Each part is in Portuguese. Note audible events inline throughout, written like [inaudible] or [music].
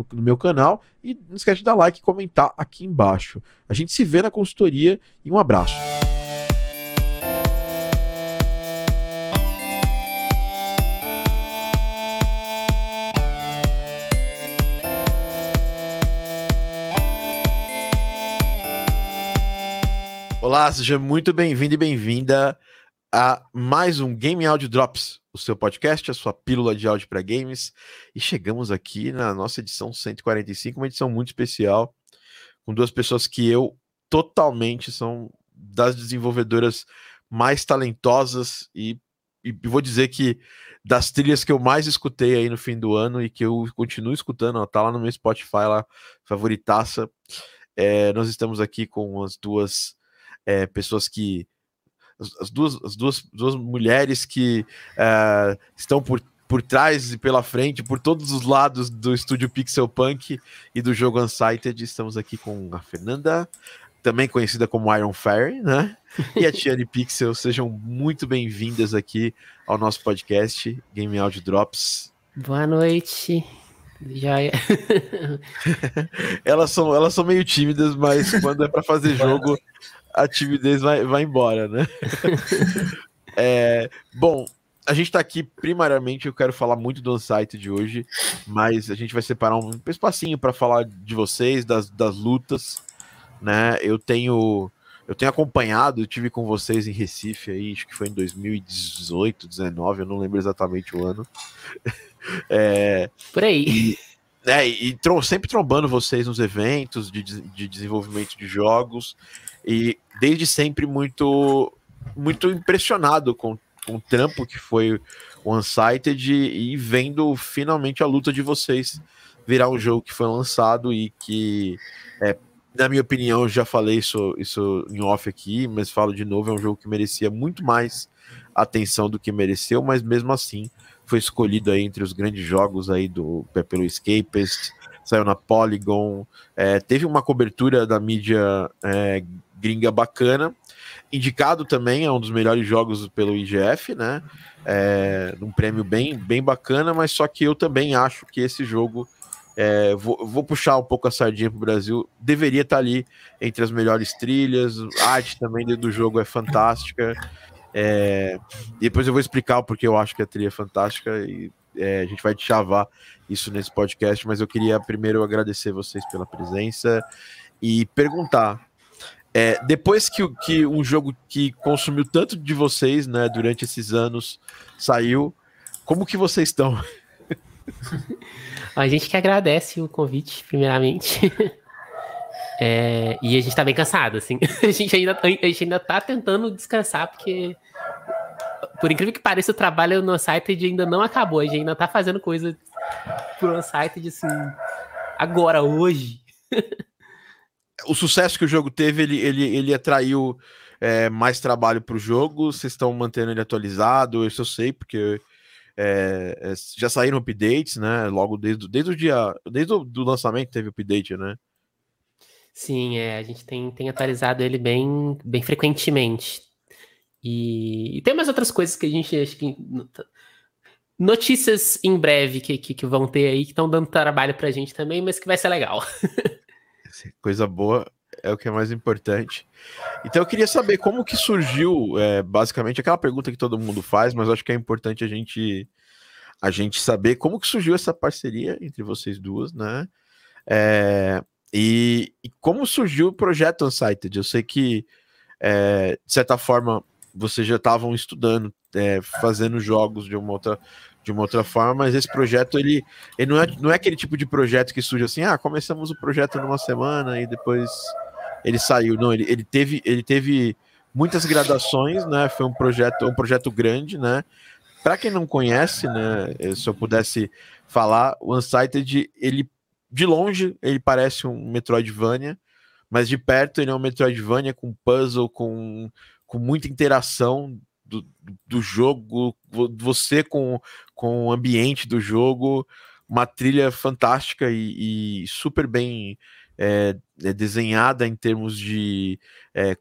no, no, meu canal. E não esquece de dar like e comentar aqui embaixo. A gente se vê na consultoria e um abraço. Olá, seja muito bem-vindo e bem-vinda a mais um Game Audio Drops o seu podcast, a sua pílula de áudio para games. E chegamos aqui na nossa edição 145, uma edição muito especial, com duas pessoas que eu totalmente são das desenvolvedoras mais talentosas e, e vou dizer que das trilhas que eu mais escutei aí no fim do ano e que eu continuo escutando, ó, tá lá no meu Spotify lá, favoritaça. É, nós estamos aqui com as duas é, pessoas que as, duas, as duas, duas mulheres que uh, estão por, por trás e pela frente, por todos os lados do estúdio Pixel Punk e do jogo Unsighted. Estamos aqui com a Fernanda, também conhecida como Iron Fairy, né? E a Tiane Pixel. Sejam muito bem-vindas aqui ao nosso podcast Game Audio Drops. Boa noite. Já é. [laughs] elas, são, elas são meio tímidas, mas quando é para fazer jogo, a timidez vai, vai embora, né? [laughs] é, bom, a gente tá aqui primariamente, eu quero falar muito do site de hoje, mas a gente vai separar um espacinho para falar de vocês, das, das lutas, né? Eu tenho eu tenho acompanhado, eu tive com vocês em Recife aí, acho que foi em 2018, 19, eu não lembro exatamente o ano. [laughs] É, Por aí. E, é, e sempre trombando vocês nos eventos de, de desenvolvimento de jogos. E desde sempre muito muito impressionado com, com o trampo que foi o Unsighted e, e vendo finalmente a luta de vocês virar um jogo que foi lançado e que, é, na minha opinião, já falei isso, isso em off aqui, mas falo de novo, é um jogo que merecia muito mais atenção do que mereceu, mas mesmo assim foi escolhido aí entre os grandes jogos aí do pelo Escapist, saiu na Polygon, é, teve uma cobertura da mídia é, gringa bacana. Indicado também é um dos melhores jogos pelo IGF, né? É, um prêmio bem, bem bacana, mas só que eu também acho que esse jogo. É, vou, vou, puxar um pouco a sardinha para o Brasil. Deveria estar tá ali entre as melhores trilhas. A arte também do jogo é fantástica. É, depois eu vou explicar o porquê eu acho que a trilha é fantástica e é, a gente vai te chavar isso nesse podcast, mas eu queria primeiro agradecer vocês pela presença e perguntar é, depois que, que um jogo que consumiu tanto de vocês, né, durante esses anos, saiu, como que vocês estão? [laughs] A gente que agradece o convite, primeiramente. [laughs] É, e a gente tá bem cansado, assim. [laughs] A gente, ainda, a gente ainda tá tentando descansar, porque, por incrível que pareça, o trabalho no Unsighted ainda não acabou. A gente ainda tá fazendo coisa pro Unsighted, assim, agora, hoje. o sucesso que o jogo teve, ele, ele, ele atraiu é, mais trabalho para o jogo. Vocês estão mantendo ele atualizado, isso eu sei, porque é, é, já saíram updates, né? Logo desde, desde o dia. Desde o do lançamento teve update, né? Sim, é, a gente tem, tem atualizado ele bem, bem frequentemente. E, e tem umas outras coisas que a gente acho que. Notícias em breve que, que, que vão ter aí, que estão dando trabalho pra gente também, mas que vai ser legal. [laughs] Coisa boa é o que é mais importante. Então eu queria saber como que surgiu, é, basicamente, aquela pergunta que todo mundo faz, mas acho que é importante a gente a gente saber como que surgiu essa parceria entre vocês duas, né? É, e, e, como surgiu o projeto Unsighted? Eu sei que, é, de certa forma, vocês já estavam estudando, é, fazendo jogos de uma outra de uma outra forma, mas esse projeto ele, ele não, é, não é aquele tipo de projeto que surge assim, ah, começamos o projeto numa semana e depois ele saiu. Não, ele, ele teve ele teve muitas gradações, né? Foi um projeto um projeto grande, né? Para quem não conhece, né, se eu pudesse falar, o Unsighted, ele de longe ele parece um Metroidvania, mas de perto ele é um Metroidvania com puzzle, com, com muita interação do, do jogo, você com, com o ambiente do jogo, uma trilha fantástica e, e super bem é, é desenhada em termos de é,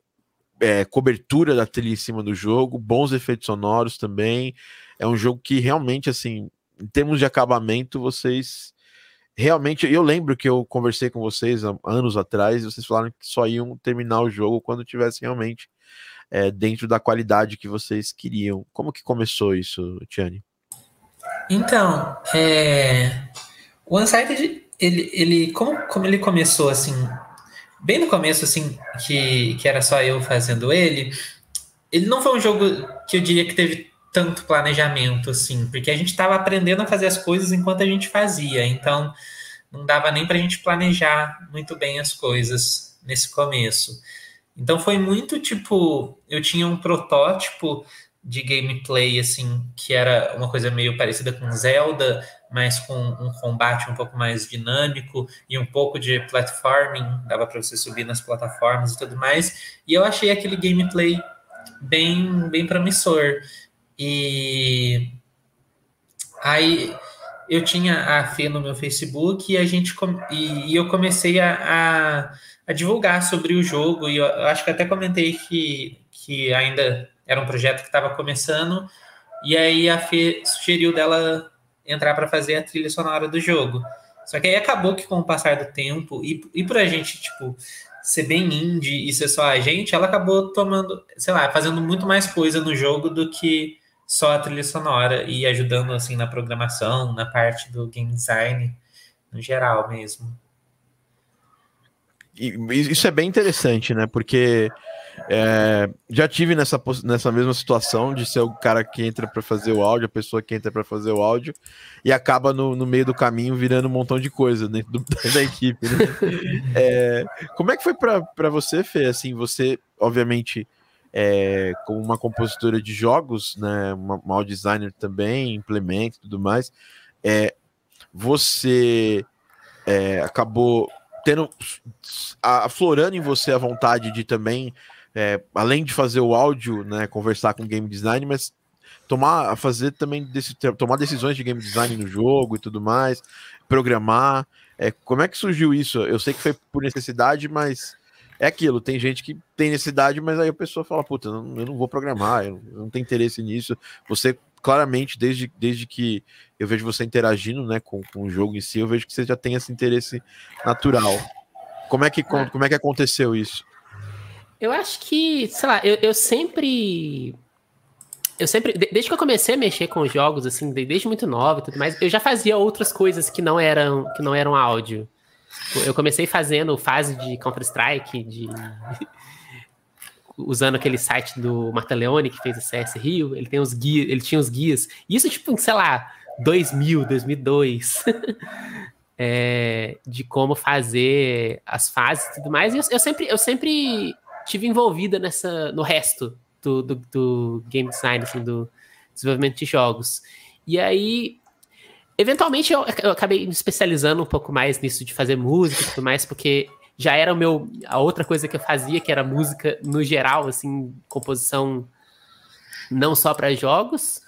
é, cobertura da trilha em cima do jogo, bons efeitos sonoros também. É um jogo que realmente, assim, em termos de acabamento, vocês realmente. Eu lembro que eu conversei com vocês há anos atrás e vocês falaram que só iam terminar o jogo quando tivesse realmente é, dentro da qualidade que vocês queriam. Como que começou isso, Tiane? Então, é... o Unsighted, ele, ele como, como ele começou assim, bem no começo, assim, que, que era só eu fazendo ele, ele não foi um jogo que eu diria que teve tanto planejamento, assim, porque a gente estava aprendendo a fazer as coisas enquanto a gente fazia, então não dava nem para a gente planejar muito bem as coisas nesse começo. Então foi muito tipo, eu tinha um protótipo de gameplay assim, que era uma coisa meio parecida com Zelda, mas com um combate um pouco mais dinâmico e um pouco de platforming, dava para você subir nas plataformas e tudo mais. E eu achei aquele gameplay bem bem promissor. E aí eu tinha a Fê no meu Facebook e a gente e, e eu comecei a, a a divulgar sobre o jogo. E eu acho que até comentei que, que ainda era um projeto que estava começando. E aí a Fê sugeriu dela entrar para fazer a trilha sonora do jogo. Só que aí acabou que com o passar do tempo, e, e pra gente, tipo, ser bem indie e ser só a gente, ela acabou tomando, sei lá, fazendo muito mais coisa no jogo do que só a trilha sonora e ajudando, assim, na programação, na parte do game design, no geral mesmo isso é bem interessante, né? Porque é, já tive nessa, nessa mesma situação de ser o cara que entra para fazer o áudio, a pessoa que entra para fazer o áudio, e acaba no, no, meio do caminho virando um montão de coisa dentro do, [laughs] da equipe. Né? [laughs] É, como é que foi para você, Fê? Assim, você, obviamente, é, como uma compositora de jogos, né, uma, uma designer também, implementa e tudo mais, é, você é, acabou tendo aflorando em você a vontade de também, é, além de fazer o áudio, né, conversar com game design, mas tomar, fazer também desse, tomar decisões de game design no jogo e tudo mais, programar. É, como é que surgiu isso? Eu sei que foi por necessidade, mas é aquilo. Tem gente que tem necessidade, mas aí a pessoa fala, puta, eu não, eu não vou programar, eu não tenho interesse nisso. Você claramente, desde, desde que eu vejo você interagindo né, com, com o jogo em si, eu vejo que você já tem esse interesse natural. Como é que, ah. como é que aconteceu isso? Eu acho que, sei lá, eu, eu sempre. Eu sempre, desde que eu comecei a mexer com jogos, assim, desde muito nova e tudo mais, eu já fazia outras coisas que não eram, que não eram áudio. Eu comecei fazendo fase de Counter-Strike, de [laughs] usando aquele site do Marta Leone, que fez o CS Rio, ele tem os guias, ele tinha os guias. Isso, tipo, sei lá, 2000, 2002. [laughs] é, de como fazer as fases e tudo mais. E eu, eu, sempre, eu sempre tive envolvida nessa, no resto do, do, do game design, assim, do desenvolvimento de jogos. E aí, eventualmente, eu, eu acabei me especializando um pouco mais nisso de fazer música e tudo mais, porque já era o meu a outra coisa que eu fazia, que era música no geral, assim, composição não só para jogos.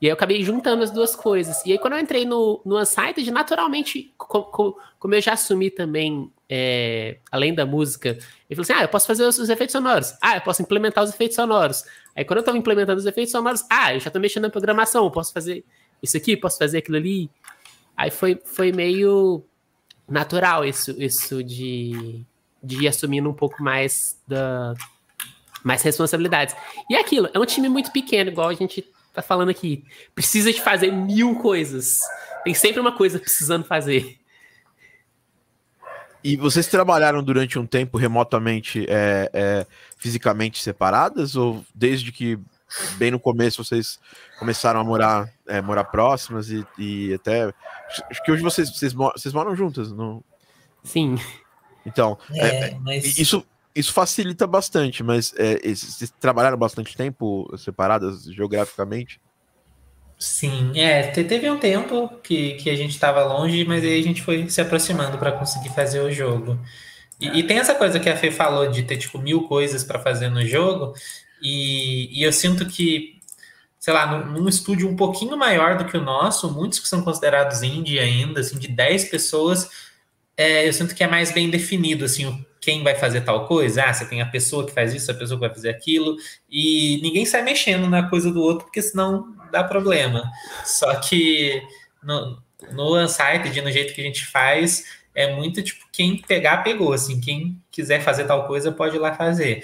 E aí eu acabei juntando as duas coisas. E aí quando eu entrei no, no Unsighted, naturalmente, como, como eu já assumi também, é, além da música, eu falei assim, ah, eu posso fazer os, os, efeitos sonoros. Ah, eu posso implementar os efeitos sonoros. Aí quando eu estava implementando os efeitos sonoros, ah, eu já estou mexendo na programação, eu posso fazer isso aqui, posso fazer aquilo ali. Aí foi, foi meio natural isso, isso de, de ir assumindo um pouco mais da mais responsabilidades. E é aquilo, é um time muito pequeno, igual a gente tá falando aqui. Precisa de fazer mil coisas. Tem sempre uma coisa precisando fazer. E vocês trabalharam durante um tempo remotamente, é, é, fisicamente separadas? Ou desde que, bem no começo, vocês começaram a morar, é, morar próximas e, e, até. Acho que hoje vocês, vocês, vocês moram juntas, não? Sim. Então, é, é, mas... isso, isso facilita bastante, mas é, vocês trabalharam bastante tempo separadas geograficamente? Sim, é, teve um tempo que, que a gente estava longe, mas aí a gente foi se aproximando para conseguir fazer o jogo. E, e, tem essa coisa que a Fê falou de ter tipo mil coisas para fazer no jogo, e, e, eu sinto que, sei lá, num, num, estúdio um pouquinho maior do que o nosso, muitos que são considerados indie ainda, assim, de 10 pessoas, é, eu sinto que é mais bem definido, assim, quem vai fazer tal coisa. Ah, você tem a pessoa que faz isso, a pessoa que vai fazer aquilo, e ninguém sai mexendo na coisa do outro, porque senão dá problema. Só que no, no Unsighted, no jeito que a gente faz, é muito tipo, quem pegar, pegou. Assim, quem quiser fazer tal coisa, pode ir lá fazer.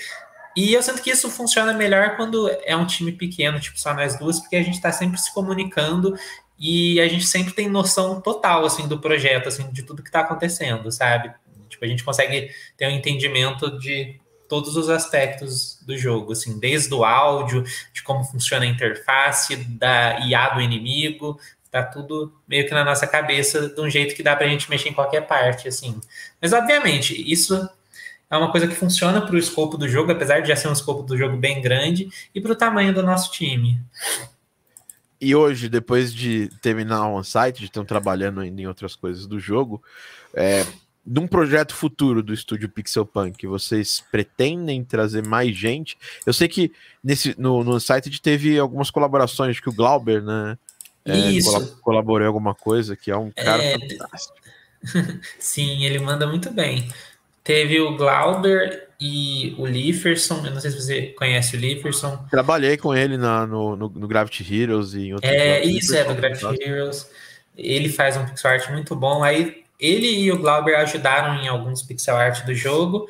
E eu sinto que isso funciona melhor quando é um time pequeno, tipo só nós duas, porque a gente está sempre se comunicando e a gente sempre tem noção total assim do projeto, assim, de tudo que está acontecendo, sabe? Tipo, a gente consegue ter um entendimento de todos os aspectos do jogo, assim, desde o áudio, de como funciona a interface, da IA do inimigo, tá tudo meio que na nossa cabeça de um jeito que dá pra gente mexer em qualquer parte, assim. Mas, obviamente, isso é uma coisa que funciona para o escopo do jogo, apesar de já ser um escopo do jogo bem grande, e para o tamanho do nosso time. E hoje, depois de terminar o on-site, de estar trabalhando ainda em outras coisas do jogo, é, num projeto futuro do estúdio Pixel Punk, vocês pretendem trazer mais gente? Eu sei que nesse, no, no site teve algumas colaborações, que o Glauber, né? É, Isso. colaborou em alguma coisa, que é um cara é... fantástico. [laughs] Sim, ele manda muito bem. Teve o Glauber e o Lieferson. Eu não sei se você conhece o Lieferson. Trabalhei com ele na, no, no, no Gravity Heroes e em outros É, isso, é, do Gravity Heroes. Ele faz um pixel art muito bom. Aí ele e o Glauber ajudaram em alguns pixel art do jogo.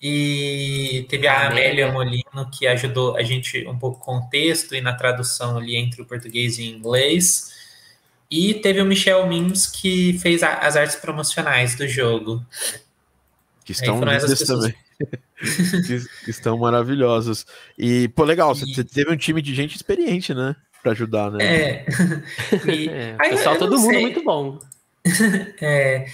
E teve a Amélia Molino, que ajudou a gente um pouco com o texto e na tradução ali entre o português e o inglês. E teve o Michel Mims, que fez a, as artes promocionais do jogo. Que estão lindas também. [laughs] que, estão maravilhosas. E, pô, legal, e... você teve um time de gente experiente, né? Pra ajudar, né? É. [laughs] E... é pessoal, todo mundo muito bom. [laughs] é,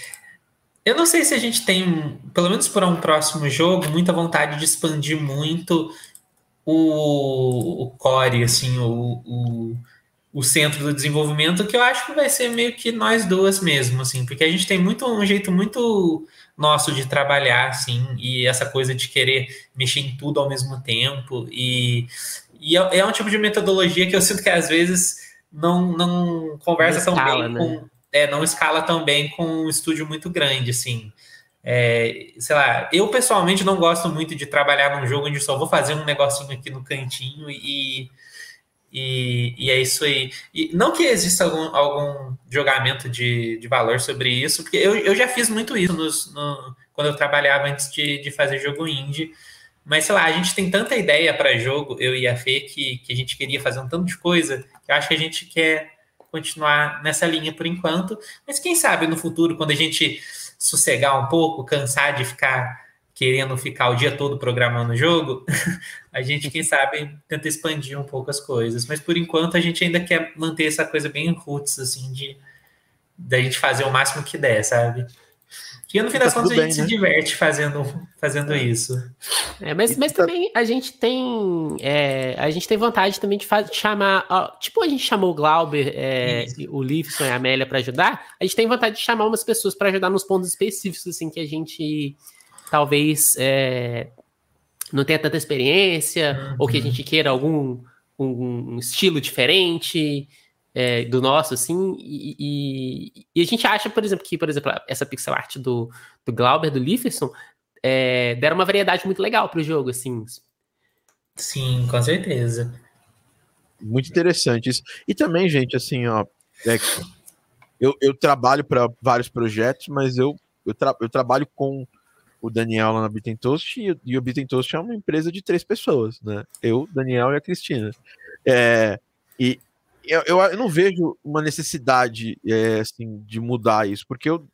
eu não sei se a gente tem, pelo menos para um próximo jogo, muita vontade de expandir muito o, o core, assim, o, o, o, centro do desenvolvimento, que eu acho que vai ser meio que nós duas mesmo, assim, porque a gente tem muito um jeito muito nosso de trabalhar, assim, e essa coisa de querer mexer em tudo ao mesmo tempo, e, e é, é um tipo de metodologia que eu sinto que às vezes não, não conversa tão bem né? com é, não escala tão bem com um estúdio muito grande, assim. É, sei lá, eu pessoalmente não gosto muito de trabalhar num jogo onde só vou fazer um negocinho aqui no cantinho e, e, e é isso aí. E não que exista algum, algum julgamento de, de valor sobre isso, porque eu, eu já fiz muito isso nos, no, quando eu trabalhava antes de, de fazer jogo indie. Mas, sei lá, a gente tem tanta ideia para jogo, eu e a Fê, que, que a gente queria fazer um tanto de coisa, eu acho que a gente quer continuar nessa linha por enquanto, mas quem sabe no futuro, quando a gente sossegar um pouco, cansar de ficar querendo ficar o dia todo programando o jogo, [laughs] a gente, quem sabe, tenta expandir um pouco as coisas. Mas por enquanto a gente ainda quer manter essa coisa bem roots, assim, de da gente fazer o máximo que der, sabe? E no fim das tá contas a gente bem, se né? diverte fazendo, fazendo é. isso. É, mas, mas tá... também a gente tem é, a gente tem vontade também de, de chamar, ó, tipo a gente chamou o Glauber, é, o Lifson e a Amélia para ajudar, a gente tem vontade de chamar umas pessoas para ajudar nos pontos específicos assim que a gente talvez é, não tenha tanta experiência uhum. ou que a gente queira algum um, um estilo diferente é, do nosso, assim, e, e, e, a gente acha, por exemplo, que, por exemplo, essa pixel art do, do Glauber, do Lieferson, é, deram uma variedade muito legal para o jogo, assim. Sim, com certeza. Muito interessante isso. E também, gente, assim, ó, é, eu, eu trabalho para vários projetos, mas eu, eu, tra eu trabalho com o Daniel lá na Bitten Toast e, e o Bitten Toast é uma empresa de três pessoas, né? Eu, Daniel e a Cristina. É, e, eu, eu, eu não vejo uma necessidade é, assim, de mudar isso, porque eu,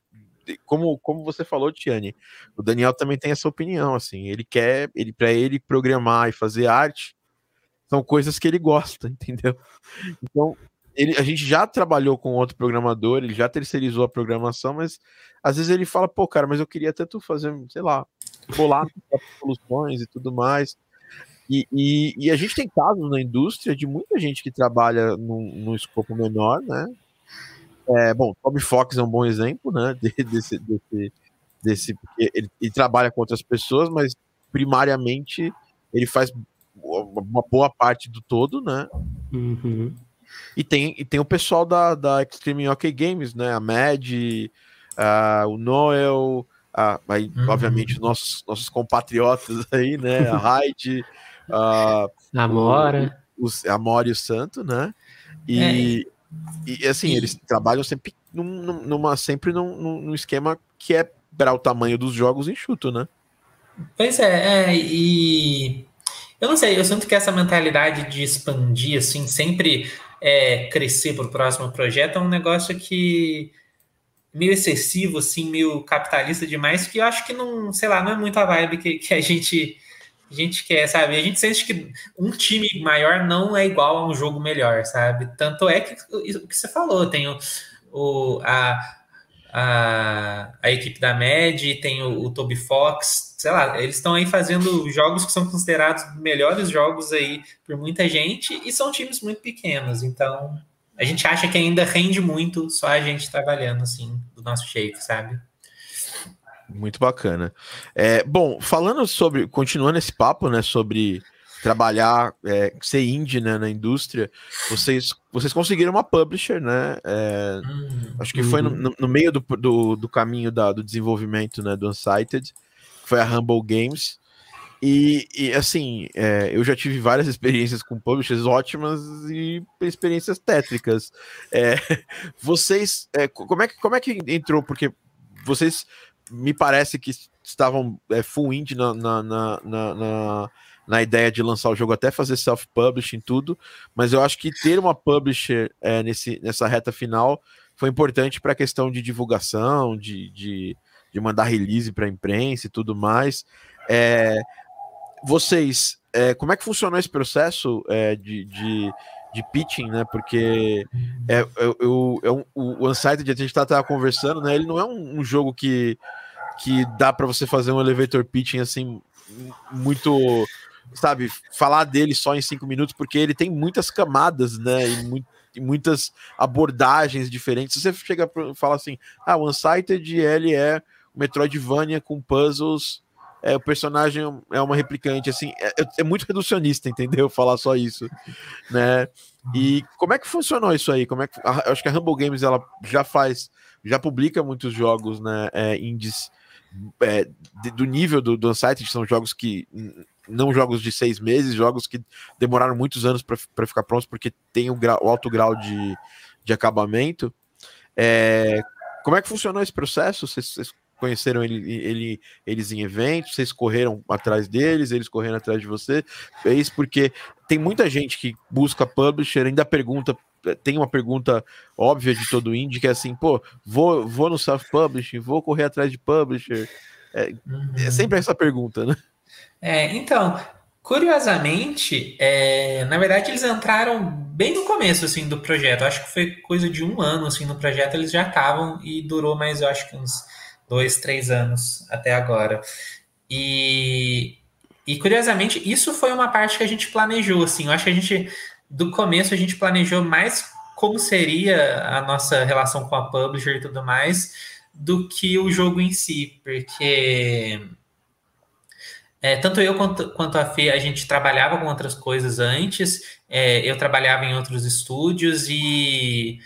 como, como você falou, Tiane, o Daniel também tem essa opinião, assim, ele quer, ele para ele programar e fazer arte são coisas que ele gosta, [laughs] entendeu? Então, ele, a gente já trabalhou com outro programador, ele já terceirizou a programação, mas às vezes ele fala, pô, cara, mas eu queria tanto fazer, sei lá, bolar soluções e tudo mais. E, e, e, a gente tem casos na indústria de muita gente que trabalha num, num escopo menor, né? É, bom, Toby Fox é um bom exemplo, né? [laughs] Desse, desse, desse porque ele, ele, trabalha com outras pessoas, mas primariamente ele faz uma boa parte do todo, né? Uhum. E tem, e tem o pessoal da, da Extreme OK Games, né? A Mad, uh, o Noel, uh, aí, uhum. obviamente, os nossos, nossos compatriotas [laughs] aí, né? A [laughs] Hyde, uh, Amora. O, o, Amora e o Santo, né? E, é. e assim, e... eles trabalham sempre num, numa, sempre num, num esquema que é para o tamanho dos jogos enxuto, né? Pois é, é, e eu não sei, eu sinto que essa mentalidade de expandir, assim, sempre é, crescer para o próximo projeto é um negócio que meio excessivo, assim, meio capitalista demais, que eu acho que não, sei lá, não é muito a vibe que, que a gente a gente quer, sabe? A gente sente que um time maior não é igual a um jogo melhor, sabe? Tanto é que o que você falou, tem o, o a, a, a equipe da MED, tem o, o Toby Fox, sei lá, eles estão aí fazendo jogos que são considerados melhores jogos aí por muita gente e são times muito pequenos, então a gente acha que ainda rende muito só a gente trabalhando assim, do nosso jeito, sabe? Muito bacana. É, bom, falando sobre, continuando esse papo, né, sobre trabalhar, é, ser indie né, na indústria, vocês, vocês conseguiram uma publisher, né? É, uhum. Acho que foi no, uhum. no meio do, do, do, caminho da, do desenvolvimento né, do Unsighted, foi a Humble Games. E, e assim, é, eu já tive várias experiências com publishers ótimas e experiências tétricas. É, [laughs] vocês, é, como, é que, como é que entrou? Porque vocês me parece que estavam é, full indie na, na, na, na na ideia de lançar o jogo, até fazer self-publishing tudo, mas eu acho que ter uma publisher é, nesse, nessa reta final foi importante para a questão de divulgação, de, de, de mandar release para a imprensa e tudo mais. É, vocês, é, como é que funcionou esse processo é, de, de, de, pitching, né? Porque é, eu, eu, eu, o Unsighted, a gente estava conversando, né? Ele não é um, um jogo que, que dá para você fazer um elevator pitching assim muito sabe, falar dele só em cinco minutos, porque ele tem muitas camadas, né? E, mu e muitas abordagens diferentes. Se você chega para falar assim, ah, o Unsighted ele é Metroidvania com puzzles, é, o personagem é uma replicante, assim, é, é muito reducionista, entendeu? [laughs] Falar só isso, né? E como é que funcionou isso aí? Como é que, eu acho que a Humble Games ela já faz, já publica muitos jogos, né? É, indies é, do nível do, do Unsighted, são jogos que não jogos de seis meses, jogos que demoraram muitos anos para ficar prontos, porque tem o, grau, o alto grau de, de acabamento. É, como é que funcionou esse processo? Vocês conheceram ele, ele, eles em eventos, vocês correram atrás deles, eles correram atrás de você. É isso porque tem muita gente que busca publisher, ainda pergunta, tem uma pergunta óbvia de todo indie, que é assim, pô, vou, vou no self-publishing, vou correr atrás de publisher. É, uhum. é sempre essa pergunta, né? É, então, curiosamente, é, na verdade eles entraram bem no começo assim do projeto. Acho que foi coisa de um ano assim no projeto eles já estavam e durou mais, eu acho que uns dois, três anos até agora. E, e curiosamente isso foi uma parte que a gente planejou assim. Eu acho que a gente do começo a gente planejou mais como seria a nossa relação com a publisher e tudo mais do que o jogo em si, porque é, tanto eu quanto, quanto, a Fê, a gente trabalhava com outras coisas antes. É, eu trabalhava em outros estúdios e.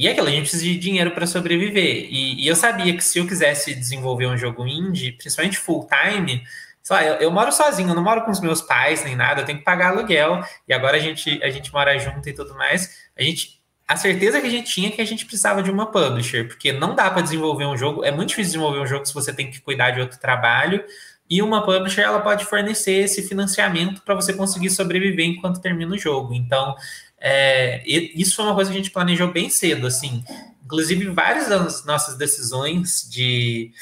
E é aquilo, a gente precisa de dinheiro para sobreviver. E, e, eu sabia que se eu quisesse desenvolver um jogo indie, principalmente full time, sei lá, eu, eu, moro sozinho, eu não moro com os meus pais nem nada, eu tenho que pagar aluguel. E agora a gente, a gente mora junto e tudo mais. A gente. A certeza que a gente tinha é que a gente precisava de uma publisher, porque não dá para desenvolver um jogo, é muito difícil desenvolver um jogo se você tem que cuidar de outro trabalho. E uma publisher ela pode fornecer esse financiamento para você conseguir sobreviver enquanto termina o jogo. Então, É, isso foi uma coisa que a gente planejou bem cedo, assim. Inclusive, várias das nossas decisões de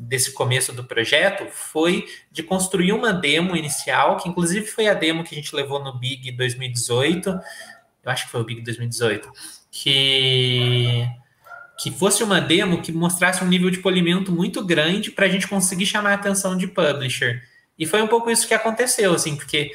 desse começo do projeto foi de construir uma demo inicial, que inclusive foi a demo que a gente levou no Big 2018. Eu acho que foi o Big 2018, que que fosse uma demo que mostrasse um nível de polimento muito grande para a gente conseguir chamar a atenção de publisher. E foi um pouco isso que aconteceu, assim, porque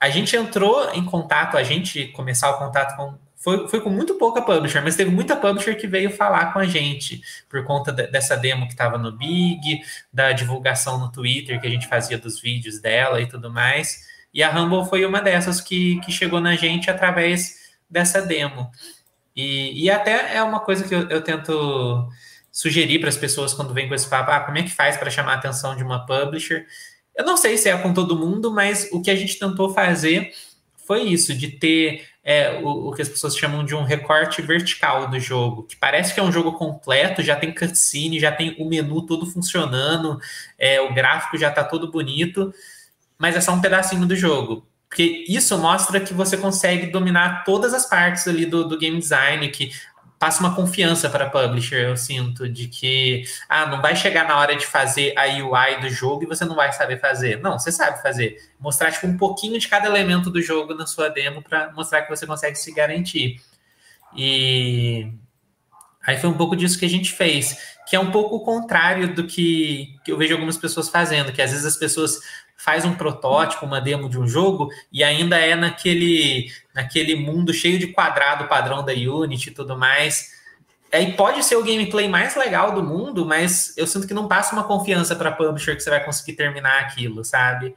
a gente entrou em contato, a gente começar o contato com. Foi, foi com muito pouca publisher, mas teve muita publisher que veio falar com a gente por conta de, dessa demo que estava no Big, da divulgação no Twitter que a gente fazia dos vídeos dela e tudo mais. E a Rumble foi uma dessas que, que chegou na gente através dessa demo. E, e até é uma coisa que eu, eu tento sugerir para as pessoas quando vem com esse papo, ah, como é que faz para chamar a atenção de uma publisher? Eu não sei se é com todo mundo, mas o que a gente tentou fazer foi isso, de ter é, o, o, que as pessoas chamam de um recorte vertical do jogo, que parece que é um jogo completo, já tem cutscene, já tem o menu todo funcionando, é, o gráfico já está todo bonito, mas é só um pedacinho do jogo. Porque isso mostra que você consegue dominar todas as partes ali do, do game design, que passa uma confiança para a publisher, eu sinto, de que ah, não vai chegar na hora de fazer a UI do jogo e você não vai saber fazer. Não, você sabe fazer. Mostrar tipo, um pouquinho de cada elemento do jogo na sua demo para mostrar que você consegue se garantir. E aí foi um pouco disso que a gente fez, que é um pouco o contrário do que, que eu vejo algumas pessoas fazendo, que às vezes as pessoas faz um protótipo, uma demo de um jogo e ainda é naquele, naquele mundo cheio de quadrado padrão da Unity e tudo mais. Aí pode ser o gameplay mais legal do mundo, mas eu sinto que não passa uma confiança para publisher que você vai conseguir terminar aquilo, sabe?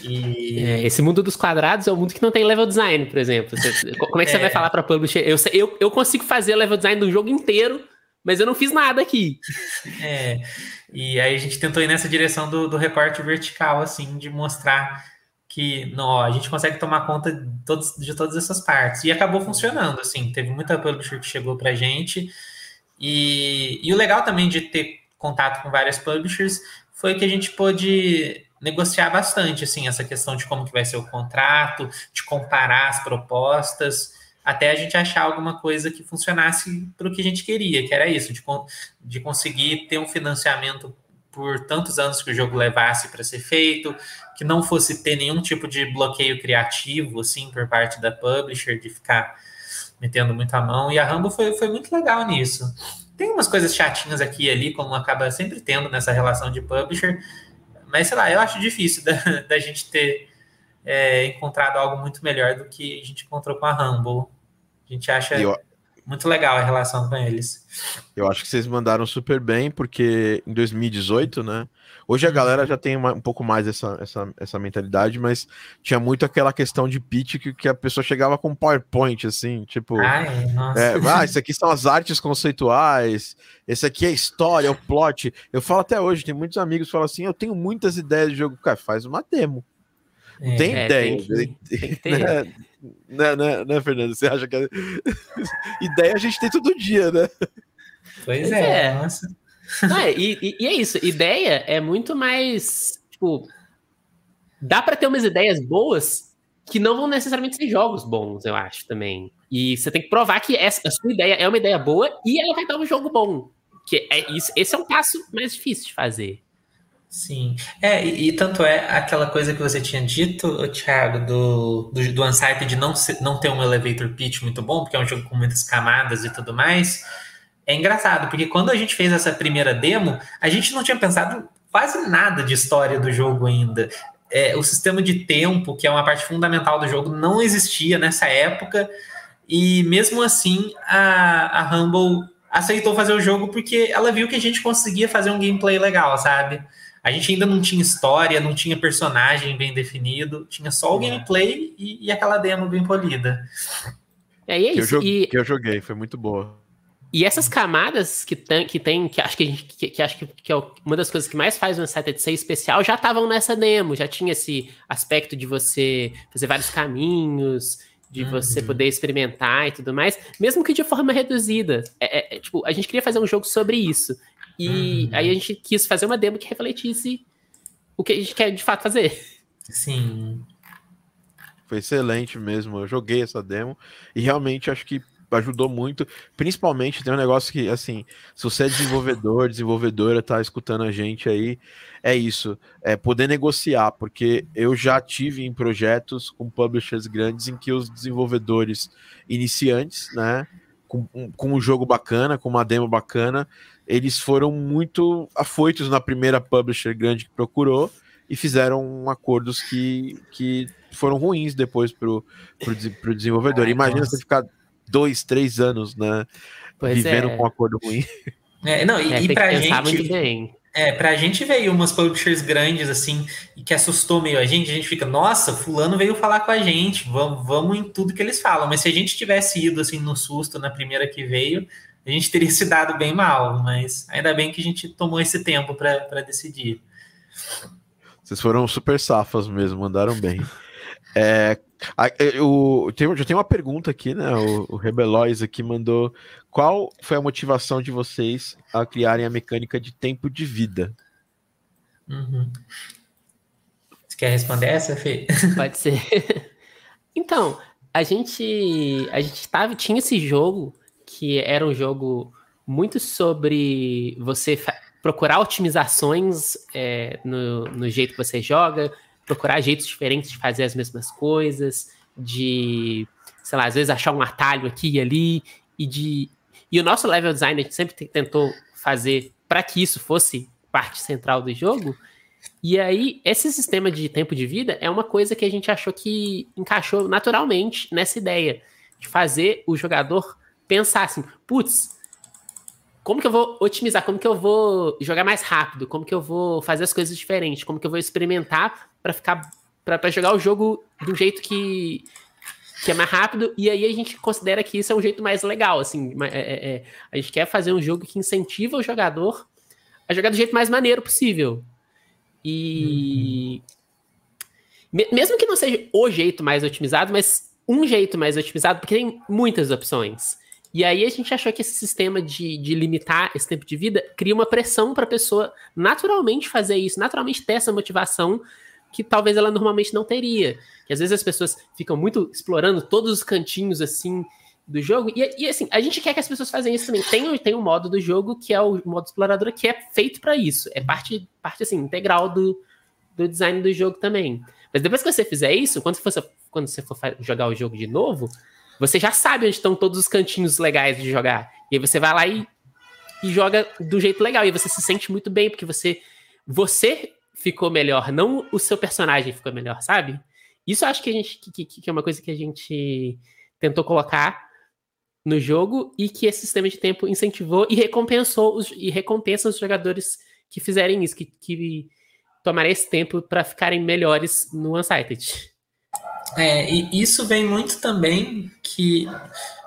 E... É, esse mundo dos quadrados é o mundo que não tem level design, por exemplo. Você, [laughs] como é que é. você vai falar para publisher? Eu, eu, eu consigo fazer level design do jogo inteiro, mas eu não fiz nada aqui. É. E aí a gente tentou ir nessa direção do, do recorte vertical, assim, de mostrar que não, a gente consegue tomar conta de, todos, de todas essas partes. E acabou funcionando, assim, teve muita publisher que chegou pra gente. E, e o legal também de ter contato com várias publishers foi que a gente pôde negociar bastante, assim, essa questão de como que vai ser o contrato, de comparar as propostas até a gente achar alguma coisa que funcionasse para o que a gente queria, que era isso, de, de conseguir ter um financiamento por tantos anos que o jogo levasse para ser feito, que não fosse ter nenhum tipo de bloqueio criativo, assim, por parte da publisher, de ficar metendo muito a mão, e a Rambo foi, foi muito legal nisso. Tem umas coisas chatinhas aqui e ali, como acaba sempre tendo nessa relação de publisher, mas sei lá, eu acho difícil da, [laughs] da gente ter é, encontrado algo muito melhor do que a gente encontrou com a Rumble. A gente acha eu, muito legal a relação com eles. Eu acho que vocês mandaram super bem, porque em 2018, né? Hoje a galera já tem uma, um pouco mais essa, essa, essa mentalidade, mas tinha muito aquela questão de pitch que, que a pessoa chegava com PowerPoint, assim, tipo. Ai, é, ah, isso aqui são as artes conceituais, esse aqui é a história, é o plot. Eu falo até hoje, tem muitos amigos que falam assim: eu tenho muitas ideias de jogo. Cara, faz uma demo. É, tem [laughs] é, ideia. Tem, tem, tem né? Né, né, né, Fernando? Você acha que. É... [laughs] Ideia a gente tem todo dia, né? Pois é, é. nossa. Não, é, e, e, é isso, ideia é muito mais. Tipo, dá para ter umas ideias boas que não vão necessariamente ser jogos bons, eu acho também. E você tem que provar que essa, a sua ideia é uma ideia boa e ela vai dar um jogo bom. Que é isso, esse é um passo mais difícil de fazer. Sim. É, e, e, tanto é aquela coisa que você tinha dito, Thiago, do, do, do Unsighted de não, não ter um elevator pitch muito bom, porque é um jogo com muitas camadas e tudo mais. É engraçado, porque quando a gente fez essa primeira demo, a gente não tinha pensado quase nada de história do jogo ainda. É, o sistema de tempo, que é uma parte fundamental do jogo, não existia nessa época. E mesmo assim, a, a Humble aceitou fazer o jogo porque ela viu que a gente conseguia fazer um gameplay legal, sabe? A gente ainda não tinha história, não tinha personagem bem definido, tinha só o é. gameplay e, e aquela demo bem polida. É, e é isso. Que eu, joguei, e... que eu joguei, foi muito boa. E essas camadas que tem, que, tem, que acho que, que, que acho que, que, é uma das coisas que mais faz o Unsighted ser especial, já estavam nessa demo, já tinha esse aspecto de você fazer vários caminhos, de uhum. você poder experimentar e tudo mais, mesmo que de forma reduzida. É, é, é, tipo, a gente queria fazer um jogo sobre isso. E uhum. aí a gente quis fazer uma demo que refletisse o que a gente quer de fato fazer. Sim. foi excelente mesmo. Eu joguei essa demo e realmente acho que ajudou muito. Principalmente tem um negócio que, assim, se você é desenvolvedor, desenvolvedora, tá escutando a gente aí, é isso, é poder negociar, porque eu já tive em projetos com publishers grandes em que os desenvolvedores iniciantes, né, com, com um jogo bacana, com uma demo bacana, eles foram muito afoitos na primeira publisher grande que procurou e fizeram acordos que, que foram ruins depois pro, pro, pro desenvolvedor. Imagina nossa. você ficar dois, três anos, né? Pois vivendo é. com um acordo ruim. É, não, e, é, e pra gente. É, pra gente veio umas publishers grandes, assim, e que assustou meio a gente, a gente fica, nossa, fulano veio falar com a gente, vamos, vamos em tudo que eles falam. Mas se a gente tivesse ido assim no susto na primeira que veio, a gente teria se dado bem mal, mas ainda bem que a gente tomou esse tempo para decidir. Vocês foram super safas mesmo, mandaram bem. [laughs] É, eu, tenho, já tem uma pergunta aqui, né? O, o Rebelóis aqui mandou qual foi a motivação de vocês a criarem a mecânica de tempo de vida? Uhum. Você quer responder essa, Fê? [laughs] Pode ser. [laughs] Então, a gente a gente tava, tinha esse jogo que era um jogo muito sobre você procurar otimizações é, no, no jeito que você joga, procurar jeitos diferentes de fazer as mesmas coisas, de, sei lá, às vezes achar um atalho aqui e ali, e de. E o nosso level design a gente sempre tentou fazer para que isso fosse parte central do jogo. E aí, esse sistema de tempo de vida é uma coisa que a gente achou que encaixou naturalmente nessa ideia de fazer o jogador pensar assim: putz, como que eu vou otimizar? Como que eu vou jogar mais rápido? Como que eu vou fazer as coisas diferentes? Como que eu vou experimentar para ficar para jogar o jogo do jeito que que é mais rápido e aí a gente considera que isso é um jeito mais legal assim é, é, é, a gente quer fazer um jogo que incentiva o jogador a jogar do jeito mais maneiro possível e uhum. mesmo que não seja o jeito mais otimizado mas um jeito mais otimizado porque tem muitas opções e aí a gente achou que esse sistema de, de limitar esse tempo de vida cria uma pressão para a pessoa naturalmente fazer isso naturalmente ter essa motivação que talvez ela normalmente não teria. Que às vezes as pessoas ficam muito explorando todos os cantinhos assim do jogo. E, e assim, a gente quer que as pessoas façam isso também. Tem, tem um modo do jogo que é o modo explorador que é feito para isso. É parte, parte assim, integral do, do design do jogo também. Mas depois que você fizer isso, quando você quando você for jogar o jogo de novo, você já sabe onde estão todos os cantinhos legais de jogar. E aí você vai lá e, e joga do jeito legal. E você se sente muito bem, porque você, você ficou melhor, não o seu personagem ficou melhor, sabe? Isso eu acho que a gente que, que, é uma coisa que a gente tentou colocar no jogo e que esse sistema de tempo incentivou e recompensou os, e recompensa os jogadores que fizerem isso, que, que tomarem esse tempo para ficarem melhores no Unsighted. É, e isso vem muito também que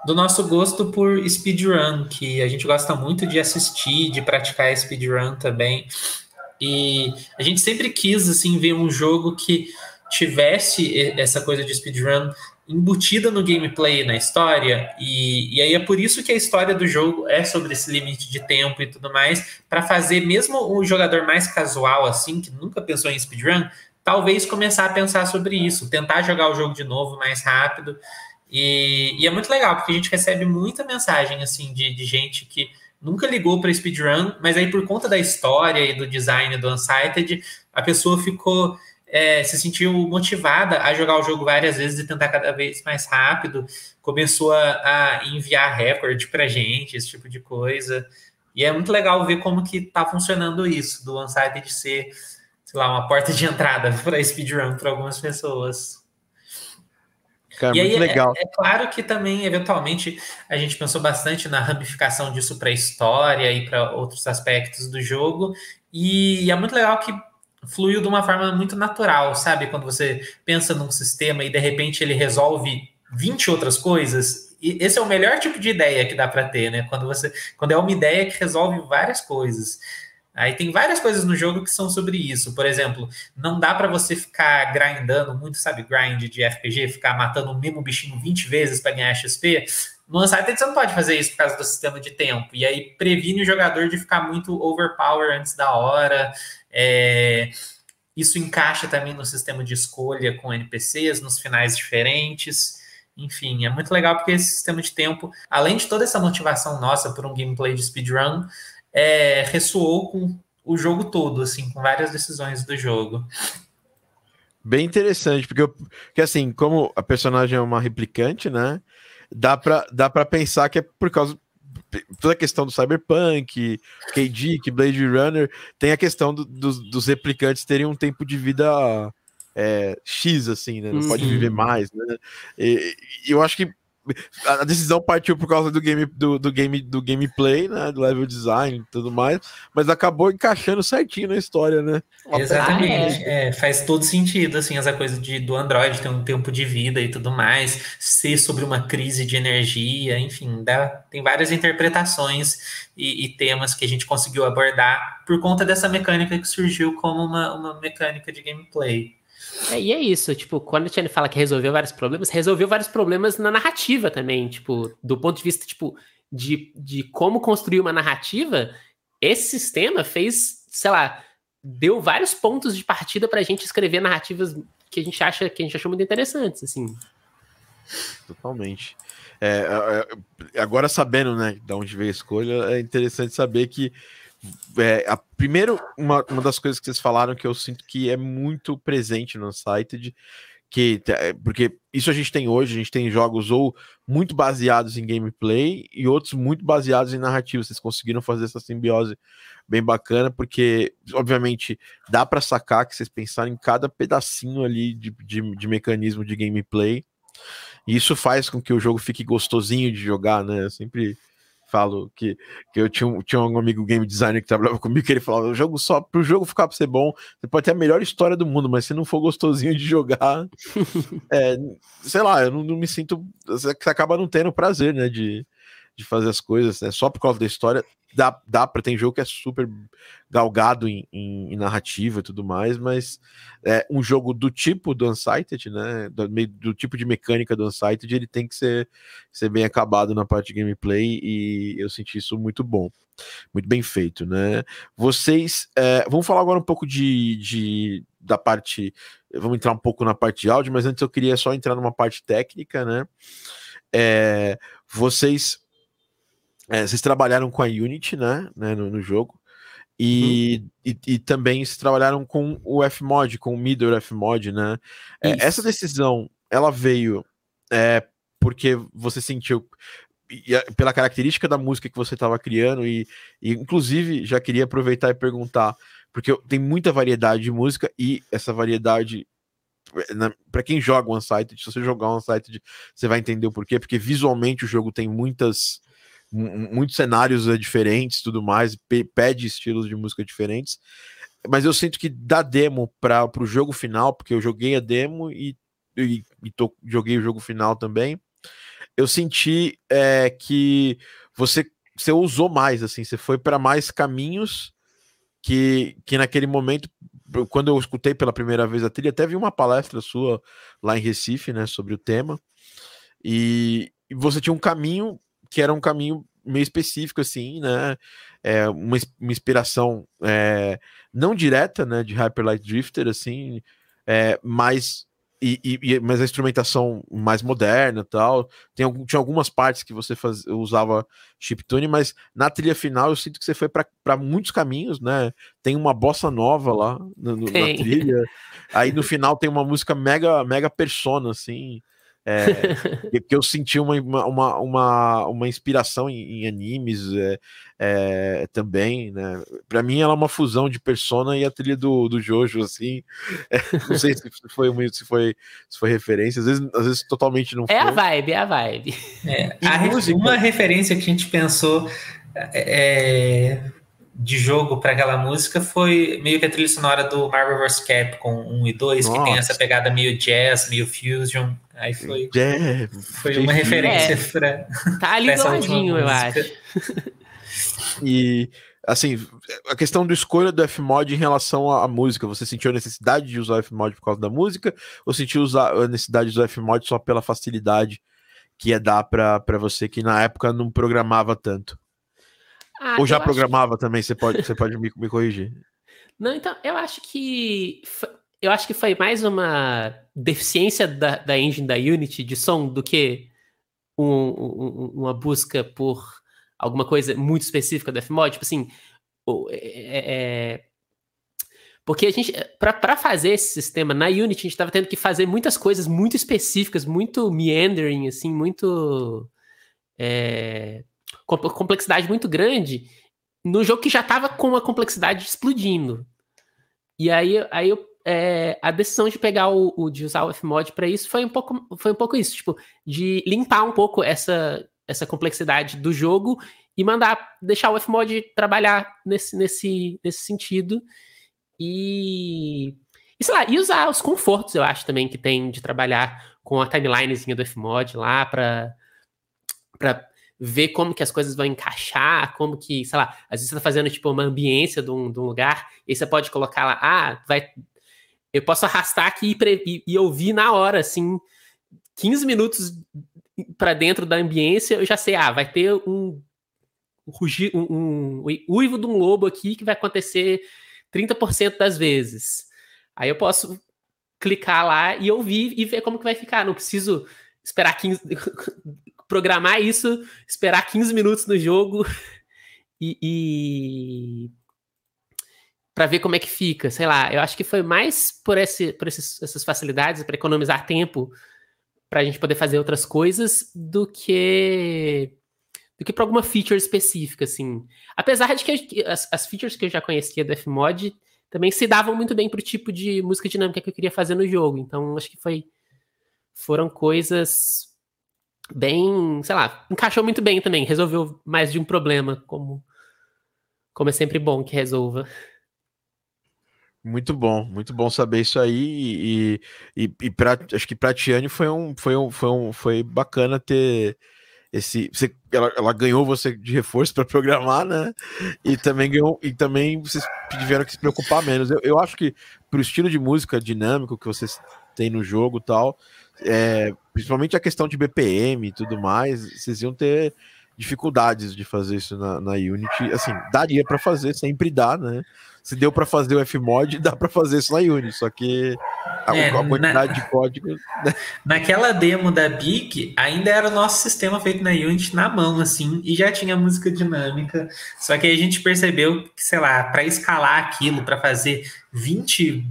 do nosso gosto por speedrun, que a gente gosta muito de assistir, de praticar speedrun também. E a gente sempre quis assim ver um jogo que tivesse essa coisa de speedrun embutida no gameplay, na história, e, e aí é por isso que a história do jogo é sobre esse limite de tempo e tudo mais, para fazer mesmo o jogador mais casual, assim, que nunca pensou em speedrun, talvez começar a pensar sobre isso, tentar jogar o jogo de novo mais rápido, e, e é muito legal, porque a gente recebe muita mensagem, assim, de, de gente que nunca ligou para speedrun, mas aí por conta da história e do design do Unsighted, a pessoa ficou é, se sentiu motivada a jogar o jogo várias vezes e tentar cada vez mais rápido, começou a, a enviar recorde para gente, esse tipo de coisa. E é muito legal ver como que tá funcionando isso, do Unsighted ser, sei lá, uma porta de entrada [laughs] para speedrun para algumas pessoas. Cara, e aí, legal. É, é, claro que também, eventualmente, a gente pensou bastante na ramificação disso para a história e para outros aspectos do jogo. E é muito legal que fluiu de uma forma muito natural, sabe? Quando você pensa num sistema e de repente ele resolve 20 outras coisas. E esse é o melhor tipo de ideia que dá para ter, né? Quando você, quando é uma ideia que resolve várias coisas. Aí tem várias coisas no jogo que são sobre isso. Por exemplo, não dá para você ficar grindando muito, sabe, grind de RPG, ficar matando o mesmo bichinho 20 vezes para ganhar XP. No Uncharted você não pode fazer isso por causa do sistema de tempo. E aí previne o jogador de ficar muito overpower antes da hora. É... isso encaixa também no sistema de escolha com NPCs, nos finais diferentes. Enfim, é muito legal porque esse sistema de tempo, além de toda essa motivação nossa por um gameplay de speedrun, é, ressoou com o jogo todo, assim, com várias decisões do jogo. Bem interessante, porque, eu, porque assim, como a personagem é uma replicante, né? Dá pra, dá pra pensar que é por causa. Toda a questão do Cyberpunk, KD, que Blade Runner, tem a questão do, dos, dos replicantes terem um tempo de vida é, X, assim, né? Não Sim. pode viver mais, né? E, eu acho que a decisão partiu por causa do game do, do, game do gameplay, né, do level design e tudo mais, mas acabou encaixando certinho na história, né? Exatamente, ah, é. É, faz todo sentido, assim, essa coisa de, do Android ter um tempo de vida e tudo mais, ser sobre uma crise de energia, enfim, dá, tem várias interpretações e, e temas que a gente conseguiu abordar por conta dessa mecânica que surgiu como uma, uma mecânica de gameplay. É, e é isso, tipo, quando a Tiane fala que resolveu vários problemas, resolveu vários problemas na narrativa também, tipo, do ponto de vista, tipo, de, de como construir uma narrativa, esse sistema fez, sei lá, deu vários pontos de partida pra gente escrever narrativas que a gente acha que a gente achou muito interessantes, assim. Totalmente. É, é, é agora sabendo, né, de onde veio a escolha, é interessante saber que é, a, primeiro, uma, uma das coisas que vocês falaram que eu sinto que é muito presente no site que é, porque isso a gente tem hoje, a gente tem jogos ou muito baseados em gameplay e outros muito baseados em narrativa. Vocês conseguiram fazer essa simbiose bem bacana, porque obviamente dá para sacar que vocês pensaram em cada pedacinho ali de, de, de, mecanismo de gameplay. E isso faz com que o jogo fique gostosinho de jogar, né? Sempre falo que, que eu tinha um, tinha um amigo game designer que trabalhava comigo que ele falava: o jogo só para o jogo ficar para ser bom, você pode ter a melhor história do mundo, mas se não for gostosinho de jogar, [laughs] é, sei lá, eu não, não, me sinto. Você acaba não tendo prazer, né? De, de fazer as coisas, né? Só por causa da história. Dá, dá para tem jogo que é super galgado em, em, em narrativa e tudo mais, mas é, um jogo do tipo do Unsighted, né? Do, do, tipo de mecânica do Unsighted, ele tem que ser, ser bem acabado na parte de gameplay e eu senti isso muito bom. Muito bem feito, né? Vocês. É, vamos falar agora um pouco de, de da parte. Vamos entrar um pouco na parte de áudio, mas antes eu queria só entrar numa parte técnica, né? É, vocês é, vocês trabalharam com a Unity, né, né no, no jogo, e, uhum. e, e, também vocês trabalharam com o Fmod, com o Middle Fmod, né? É, essa decisão, ela veio é, porque você sentiu pela característica da música que você estava criando e, e, inclusive já queria aproveitar e perguntar porque tem muita variedade de música e essa variedade para quem joga o Unsighted, se você jogar o Unsighted, você vai entender o porquê, porque visualmente o jogo tem muitas muitos cenários é, diferentes, tudo mais, pede estilos de música diferentes. Mas eu sinto que da demo para o jogo final, porque eu joguei a demo e, e, e tô, joguei o jogo final também, eu senti é, que você, você usou mais, assim, você foi para mais caminhos que, que naquele momento, quando eu escutei pela primeira vez a trilha, até vi uma palestra sua lá em Recife, né, sobre o tema, e, e você tinha um caminho que era um caminho meio específico, assim, né? É, uma, uma inspiração é, não direta, né? De Hyper Light Drifter, assim, é, mas, e, e, mas a instrumentação mais moderna tal. Tem, tinha algumas partes que você faz, usava chiptune, mas na trilha final eu sinto que você foi para muitos caminhos, né? Tem uma bossa nova lá no, na trilha. Aí no final tem uma música mega, mega persona, assim. É, [laughs] que eu senti uma, uma, uma, uma inspiração em, em animes é, é, também, né? Para mim ela é uma fusão de Persona e a trilha do, do Jojo, assim. [laughs] É, não sei se foi, se foi se foi referência, às vezes, às vezes totalmente não foi. É a vibe, é a vibe. É, [laughs] a, uma referência que a gente pensou é, de jogo para aquela música foi meio que a trilha sonora do Marvel vs. Capcom 1 e 2, Nossa. que tem essa pegada meio jazz, meio fusion. Aí foi, jazz, foi uma referência é, para. Tá ali do ladinho, eu acho. [laughs] E assim, a questão do escolha do Fmod em relação à, música, você sentiu a necessidade de usar o Fmod por causa da música ou sentiu usar a necessidade de usar o Fmod só pela facilidade que ia dar para você que na época não programava tanto? Ah, Ou já programava acho... também, você pode, você pode me, me corrigir. Não, então, eu acho que. Eu acho que foi mais uma deficiência da, da engine da Unity de som do que um, um, uma busca por alguma coisa muito específica do Fmod. Tipo assim, é, é, é porque a gente, para fazer esse sistema na Unity, a gente estava tendo que fazer muitas coisas muito específicas, muito meandering, assim, muito. É, complexidade muito grande, no jogo que já estava com a complexidade explodindo. E aí, aí eu, é, a decisão de pegar o, o de usar o Fmod para isso foi um pouco foi um pouco isso, tipo, de limpar um pouco essa essa complexidade do jogo e mandar deixar o Fmod trabalhar nesse nesse nesse sentido. E, e sei lá, e usar os confortos, eu acho também que tem de trabalhar com a timelinezinha do Fmod lá para para ver como que as coisas vão encaixar, como que, sei lá, às vezes você tá fazendo tipo uma ambiência de um, de um lugar, e você pode colocar lá, ah, vai eu posso arrastar aqui e, e, ouvir na hora, assim, 15 minutos para dentro da ambiência, eu já sei, ah, vai ter um rugir, um, um, um uivo de um lobo aqui que vai acontecer 30% das vezes. Aí eu posso clicar lá e ouvir e ver como que vai ficar. Não preciso esperar 15. [laughs] programar isso, esperar 15 minutos no jogo [laughs] e. e... para ver como é que fica. Sei lá, eu acho que foi mais por, esse, por esses, essas facilidades, para economizar tempo, para a gente poder fazer outras coisas, do que do que para alguma feature específica, assim. Apesar de que as, as, features que eu já conhecia do Fmod também se davam muito bem para o tipo de música dinâmica que eu queria fazer no jogo. Então, acho que foi foram coisas bem, sei lá, encaixou muito bem também, resolveu mais de um problema, como como é sempre bom que resolva. Muito bom, muito bom saber isso aí e, e, e pra, acho que para Tiane foi um, foi um, foi um, foi bacana ter esse você, ela, ela ganhou você de reforço para programar, né? E também ganhou e também vocês tiveram que se preocupar menos. Eu, eu acho que pro estilo de música dinâmico que vocês têm no jogo, tal, é, principalmente a questão de BPM e tudo mais, vocês iam ter dificuldades de fazer isso na, na Unity. Assim, daria para fazer, sempre dá, né? Se deu para fazer o Fmod, dá para fazer isso na Unity, só que a, é, a quantidade na, de código. Né? Naquela demo da Big, ainda era o nosso sistema feito na Unity na mão, assim, e já tinha música dinâmica. Só que aí a gente percebeu que, sei lá, para escalar aquilo, para fazer 20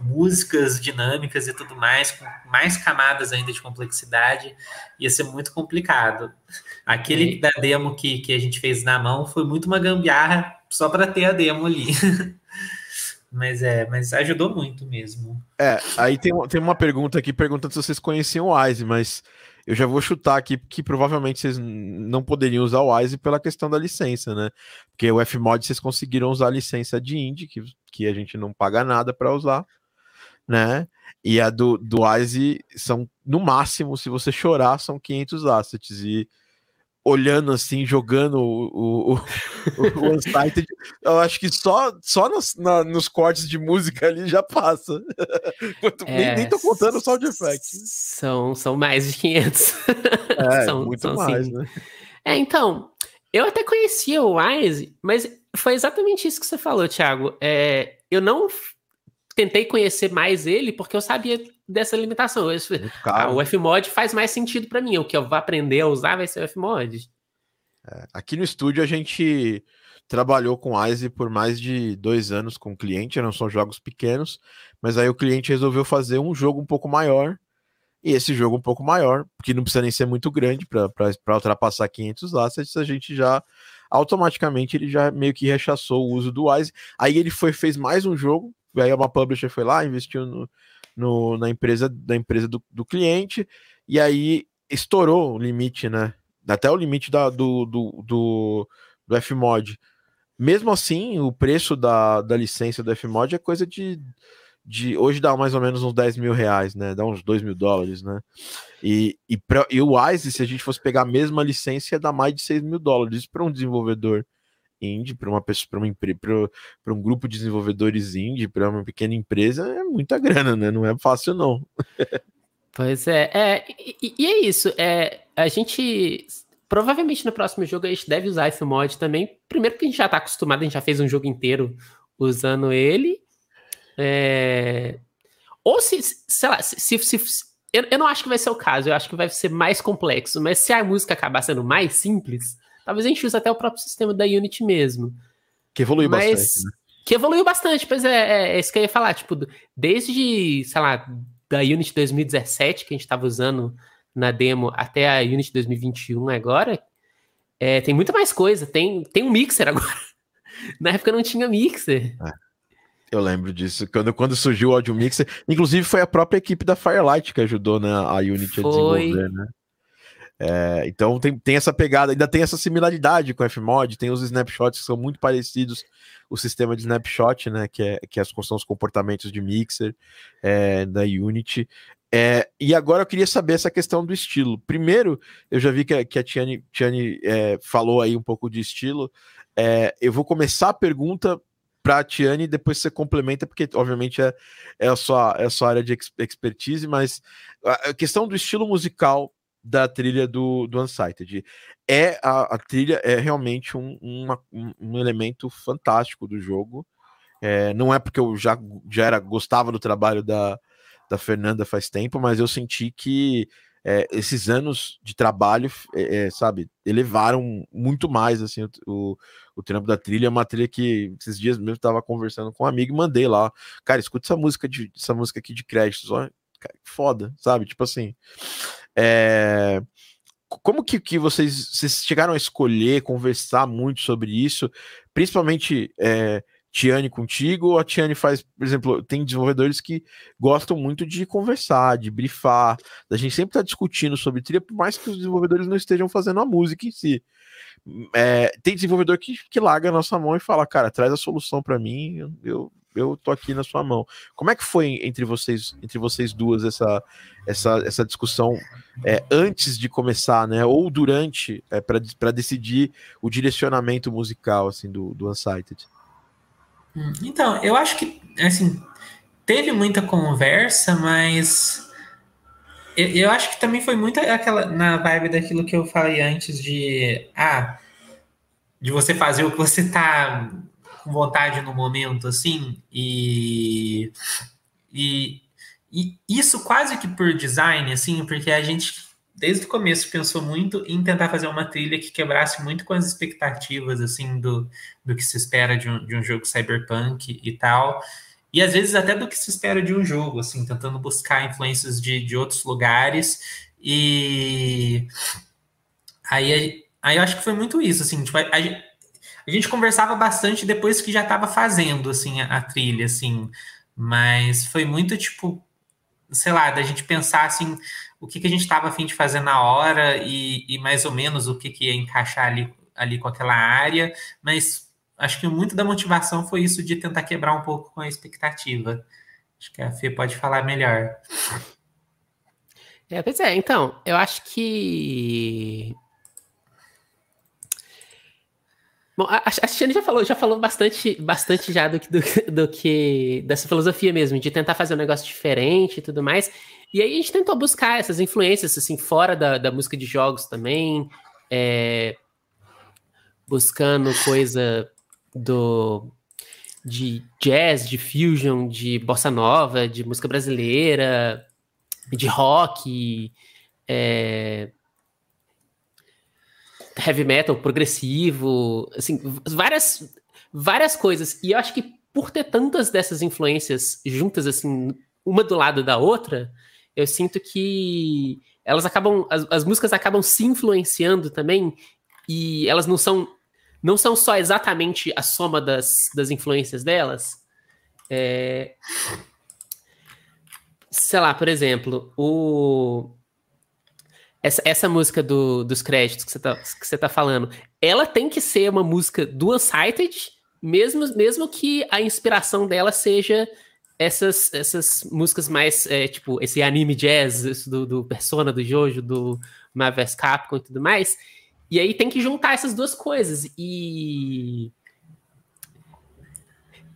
músicas dinâmicas e tudo mais, com mais camadas ainda de complexidade, ia ser muito complicado. Aquele da demo que, que a gente fez na mão foi muito uma gambiarra só para ter a demo ali. [laughs] mas é, mas ajudou muito mesmo. É, aí tem, tem uma pergunta aqui perguntando se vocês conheciam o Wise, mas eu já vou chutar aqui que provavelmente vocês não poderiam usar o Wise pela questão da licença, né? Porque o Fmod vocês conseguiram usar a licença de indie, que, que a gente não paga nada para usar né? E a do, do Wise são, no máximo, se você chorar, são 500 assets. E olhando assim, jogando o, o, o, Unsighted, eu acho que só, só nos, na, nos cortes de música ali já passa. [laughs] É, nem, nem tô contando o sound effect. São, são mais de 500. É, [laughs] são, muito são, mais, né? É, então, eu até conhecia o Wise, mas foi exatamente isso que você falou, Thiago. É, eu não tentei conhecer mais ele porque eu sabia dessa limitação. Ah, o Fmod faz mais sentido para mim. O que eu vou aprender a usar vai ser o Fmod. É, aqui no estúdio a gente trabalhou com ISE por mais de dois anos com o cliente, não são jogos pequenos, mas aí o cliente resolveu fazer um jogo um pouco maior. E esse jogo um pouco maior, porque não precisa nem ser muito grande para ultrapassar 500 assets, a gente já automaticamente ele já meio que rechaçou o uso do Wise. Aí ele foi fez mais um jogo aí uma publisher foi lá, investiu no, no na empresa da empresa do, do, cliente, e aí estourou o limite, né? Até o limite da, do, do, do, do Fmod. Mesmo assim, o preço da, da licença do Fmod é coisa de, de. Hoje dá mais ou menos uns 10 mil reais, né? Dá uns 2 mil dólares, né? E, e, pra, e o Wise, se a gente fosse pegar a mesma licença, ia dar mais de 6 mil dólares para um desenvolvedor indie, para uma pessoa, para uma para um grupo de desenvolvedores indie, para uma pequena empresa, é muita grana, né? Não é fácil, não. pois é, é e, e, é isso. É, a gente provavelmente no próximo jogo a gente deve usar esse mod também. Primeiro porque a gente já está acostumado, a gente já fez um jogo inteiro usando ele. É... Ou se, sei lá, se, se, se eu, eu, não acho que vai ser o caso, eu acho que vai ser mais complexo, mas se a música acabar sendo mais simples, talvez a gente use até o próprio sistema da Unity mesmo. Que evoluiu mas, bastante, né? Que evoluiu bastante, pois é, é, é, isso que eu ia falar, tipo, desde, sei lá, da Unity 2017, que a gente estava usando na demo, até a Unity 2021 agora, é, tem muita mais coisa. Tem, tem um mixer agora. [laughs] Na época não tinha mixer. É, eu lembro disso. Quando, quando surgiu o Audio Mixer, inclusive foi a própria equipe da Firelight que ajudou né, a Unity foi. a desenvolver, né? É, então tem, tem essa pegada, ainda tem essa similaridade com o Fmod, tem os snapshots que são muito parecidos, o sistema de snapshot, né, que, é, que é são os comportamentos de mixer é, da Unity. É, e agora eu queria saber essa questão do estilo. Primeiro, eu já vi que, a, que a é, falou aí um pouco de estilo. É, eu vou começar a pergunta para a Tiane depois você complementa, porque obviamente é, é, a, sua, é a sua área de expertise, mas a questão do estilo musical da trilha do, do Unsighted. É a, a trilha é realmente um, uma, um elemento fantástico do jogo. É, não é porque eu já, já era gostava do trabalho da, da Fernanda faz tempo, mas eu senti que é, esses anos de trabalho, é, é sabe, elevaram muito mais assim o, o, o, trampo da trilha. É uma trilha que esses dias mesmo estava conversando com um amigo e mandei lá, cara, escuta essa música de essa música aqui de créditos, foda, sabe? Tipo assim, é, como que, que vocês, vocês chegaram a escolher, conversar muito sobre isso, principalmente é, Tiane contigo, ou a Tiane faz, por exemplo, tem desenvolvedores que gostam muito de conversar, de brifar, da gente sempre tá discutindo sobre trilha, por mais que os desenvolvedores não estejam fazendo a música em si. É, tem desenvolvedor que, que larga a nossa mão e fala, cara, traz a solução para mim, eu, eu tô aqui na sua mão. Como é que foi entre vocês, entre vocês duas essa essa, essa discussão é, antes de começar, né? Ou durante, é, para decidir o direcionamento musical assim do, do Unsighted? Hum, então, eu acho que, assim, teve muita conversa, mas eu, eu, acho que também foi muito aquela, na vibe daquilo que eu falei antes de, ah, de você fazer o que você tá com vontade no momento, assim, e, e, e isso quase que por design, assim, porque a gente desde o começo pensou muito em tentar fazer uma trilha que quebrasse muito com as expectativas assim do, do que se espera de um, de um jogo cyberpunk e tal. E às vezes até do que se espera de um jogo, assim, tentando buscar influências de, de outros lugares. E aí, aí eu acho que foi muito isso, assim, tipo, a, a gente conversava bastante depois que já estava fazendo, assim, a, a trilha, assim, mas foi muito, tipo, sei lá, da gente pensar, assim, o que, que a gente estava afim de fazer na hora e, e, mais ou menos o que, que ia encaixar ali, ali com aquela área, mas acho que muito da motivação foi isso de tentar quebrar um pouco com a expectativa. Acho que a Fê pode falar melhor. É, pois é, então, eu acho que. Bom, a, a já falou, já falou bastante, bastante já do, do, do que dessa filosofia mesmo, de tentar fazer um negócio diferente e tudo mais. E aí a gente tentou buscar essas influências, assim, fora da, da música de jogos também, é, buscando coisa do de jazz, de fusion, de bossa nova, de música brasileira, de rock, é, heavy metal progressivo, assim, várias várias coisas. E eu acho que por ter tantas dessas influências juntas assim, uma do lado da outra, eu sinto que elas acabam, as, as músicas acabam se influenciando também, e elas não são não são só exatamente a soma das, das influências delas. É... Sei lá, por exemplo, o... essa, essa música do, dos créditos que você, tá, que você tá falando, ela tem que ser uma música do Unsighted, mesmo, mesmo que a inspiração dela seja essas, essas músicas mais, é, tipo, esse anime jazz do, do, Persona, do Jojo, do Marvel Capcom e tudo mais. E aí tem que juntar essas duas coisas. E.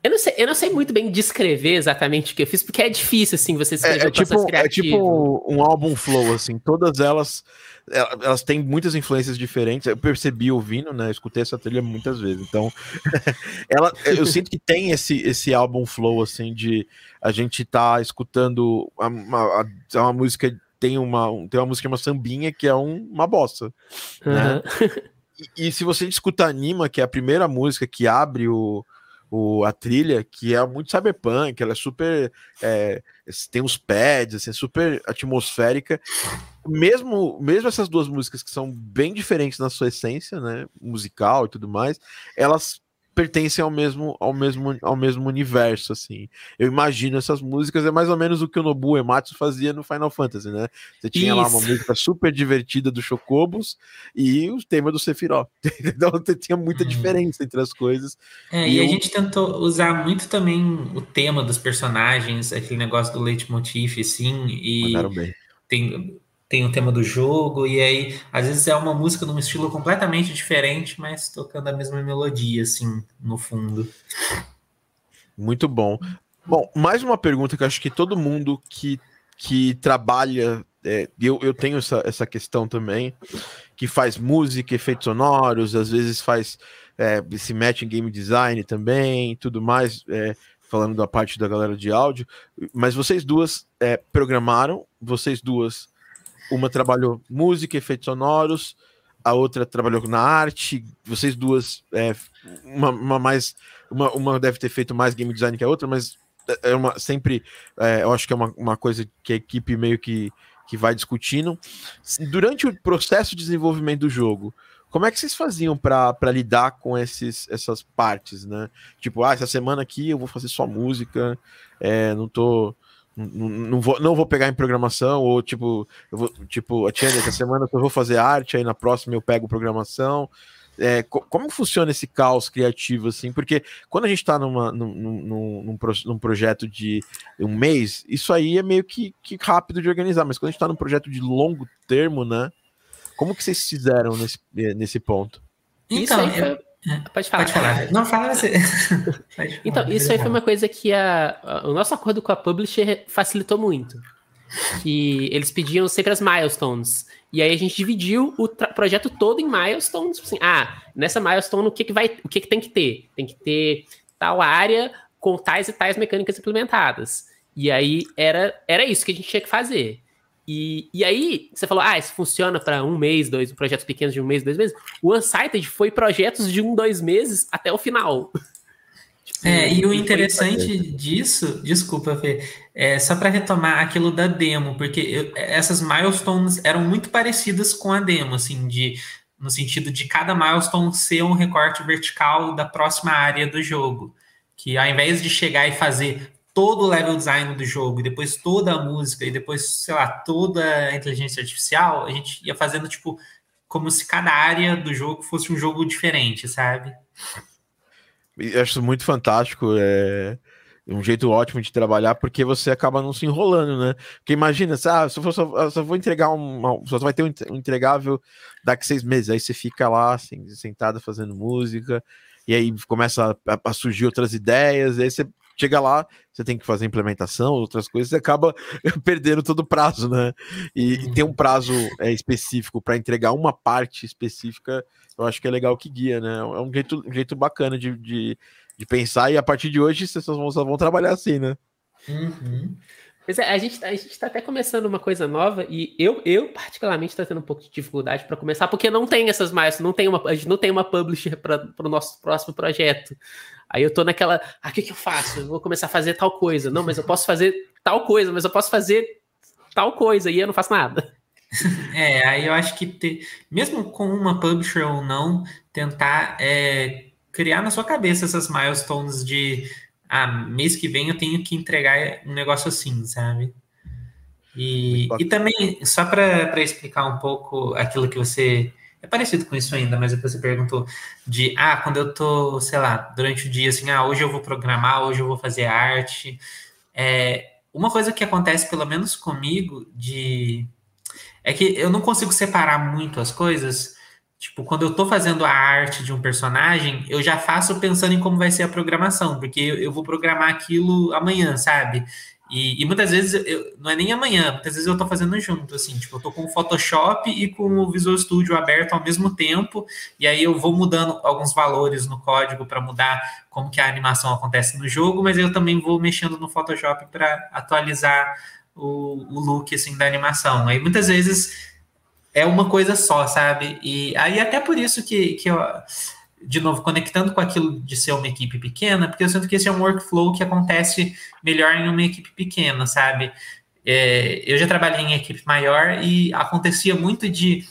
Eu não, sei, eu não sei muito bem descrever exatamente o que eu fiz, porque é difícil, assim, você escrever é, é tipo, é tipo um álbum flow, assim, todas elas elas têm muitas influências diferentes. Eu percebi ouvindo, né? Eu escutei essa trilha muitas vezes. Então, [laughs] ela, eu sinto que tem esse, esse álbum flow, assim, de a gente tá escutando uma, uma, uma música. Tem uma, tem uma música, uma sambinha, que é um, uma bossa. Uhum. Né? [laughs] E, e, se você escuta Anima, que é a primeira música que abre o, o, a trilha, que é muito cyberpunk, ela é super. É, tem os pads, assim, super atmosférica. Mesmo, mesmo essas duas músicas que são bem diferentes na sua essência, né? Musical e tudo mais, elas pertencem ao mesmo, ao mesmo, ao mesmo universo, assim. Eu imagino essas músicas, é mais ou menos o que o Nobu Ematsu fazia no Final Fantasy, né? Você tinha Isso. lá uma música super divertida do Chocobos e o tema do Sephiroth. [laughs] então tinha muita hum. diferença entre as coisas. É, e, e eu... a gente tentou usar muito também o tema dos personagens, aquele negócio do leitmotiv, assim, e... Mandaram bem. Tem, tem o tema do jogo, e aí, às vezes é uma música num estilo completamente diferente, mas tocando a mesma melodia, assim, no fundo. Muito bom. Bom, mais uma pergunta que acho que todo mundo que, que trabalha, é, eu, eu tenho essa, essa questão também, que faz música, efeitos sonoros, às vezes faz, é, se mete em game design também, tudo mais, é, falando da parte da galera de áudio, mas vocês duas é, programaram, vocês duas uma trabalhou música, efeitos sonoros, a outra trabalhou na arte. Vocês duas, é, uma, uma, mais, uma, uma deve ter feito mais game design que a outra, mas é uma sempre, é, eu acho que é uma, uma coisa que a equipe meio que, que vai discutindo. Durante o processo de desenvolvimento do jogo, como é que vocês faziam para lidar com esses, essas partes, né? Tipo, ah, essa semana aqui eu vou fazer só música, é, não tô não, não, vou, não vou pegar em programação, ou tipo, eu vou, tipo, a Tiane, essa semana eu vou fazer arte, aí na próxima eu pego programação. É, como funciona esse caos criativo, assim? Porque quando a gente está num, num, num, num, projeto de um mês, isso aí é meio que, que rápido de organizar, mas quando a gente está num projeto de longo termo, né? Como que vocês fizeram nesse, nesse ponto? Então, eu, pode falar. Pode falar. [laughs] Não, fala você. então, isso aí foi uma coisa que a, a, o nosso acordo com a publisher facilitou muito. Que eles pediam sempre as milestones. E aí a gente dividiu o projeto todo em milestones. Assim, ah, nessa milestone o que, que vai, o que, que tem que ter? Tem que ter tal área com tais e tais mecânicas implementadas. E aí era, era isso que a gente tinha que fazer. E, e aí, você falou, ah, isso funciona para um mês, dois, projetos pequenos de um mês, dois meses. O Unsighted foi projetos de um, dois meses até o final. É, e o interessante disso, desculpa, Fê, é só para retomar aquilo da demo, porque eu, essas milestones eram muito parecidas com a demo, assim, de no sentido de cada milestone ser um recorte vertical da próxima área do jogo. Que ao invés de chegar e fazer todo o level design do jogo, e depois toda a música, e depois, sei lá, toda a inteligência artificial, a gente ia fazendo, tipo, como se cada área do jogo fosse um jogo diferente, sabe? Eu acho muito fantástico, é um jeito ótimo de trabalhar, porque você acaba não se enrolando, né? Porque imagina, ah, só, só, só vou entregar uma, só vai ter um entregável daqui seis meses, aí você fica lá, assim, sentado fazendo música, e aí começa a, a surgir outras ideias, aí você chega lá, você tem que fazer implementação, outras coisas, você acaba [laughs] perdendo todo o prazo, né? E, e ter um uhum. prazo é, específico para entregar uma parte específica, eu acho que é legal que guia, né? É um jeito, um jeito bacana de, de, de pensar, e a partir de hoje vocês vão, só vão trabalhar assim, né? Uhum. Pois é, a gente, a gente tá até começando uma coisa nova e eu, eu particularmente estou tendo um pouco de dificuldade para começar, porque não tem essas mais, não tem uma, a gente não tem uma publisher para o nosso próximo projeto. Aí eu tô naquela, ah, o que, que eu faço? Eu vou começar a fazer tal coisa. Não, mas eu posso fazer tal coisa, mas eu posso fazer tal coisa e eu não faço nada. [laughs] É, aí eu acho que ter, mesmo com uma publisher ou não, tentar é, criar na sua cabeça essas milestones de ah, mês que vem eu tenho que entregar um negócio assim, sabe? E, e também, só para explicar um pouco aquilo que você. É parecido com isso ainda, mas depois você perguntou de, ah, quando eu tô, sei lá, durante o dia, assim, ah, hoje eu vou programar, hoje eu vou fazer arte. É, uma coisa que acontece, pelo menos comigo, de é que eu não consigo separar muito as coisas, Tipo, quando eu tô fazendo a arte de um personagem, eu já faço pensando em como vai ser a programação, porque eu vou programar aquilo amanhã, sabe? E, e muitas vezes eu, não é nem amanhã, muitas vezes eu estou fazendo junto, assim, tipo, eu estou com o Photoshop e com o Visual Studio aberto ao mesmo tempo, e aí eu vou mudando alguns valores no código para mudar como que a animação acontece no jogo, mas eu também vou mexendo no Photoshop para atualizar o, o look assim da animação. Aí muitas vezes é uma coisa só, sabe? E aí até por isso que, que de novo, conectando com aquilo de ser uma equipe pequena, porque eu sinto que esse é um workflow que acontece melhor em uma equipe pequena, sabe? É, eu já trabalhei em equipe maior e acontecia muito de.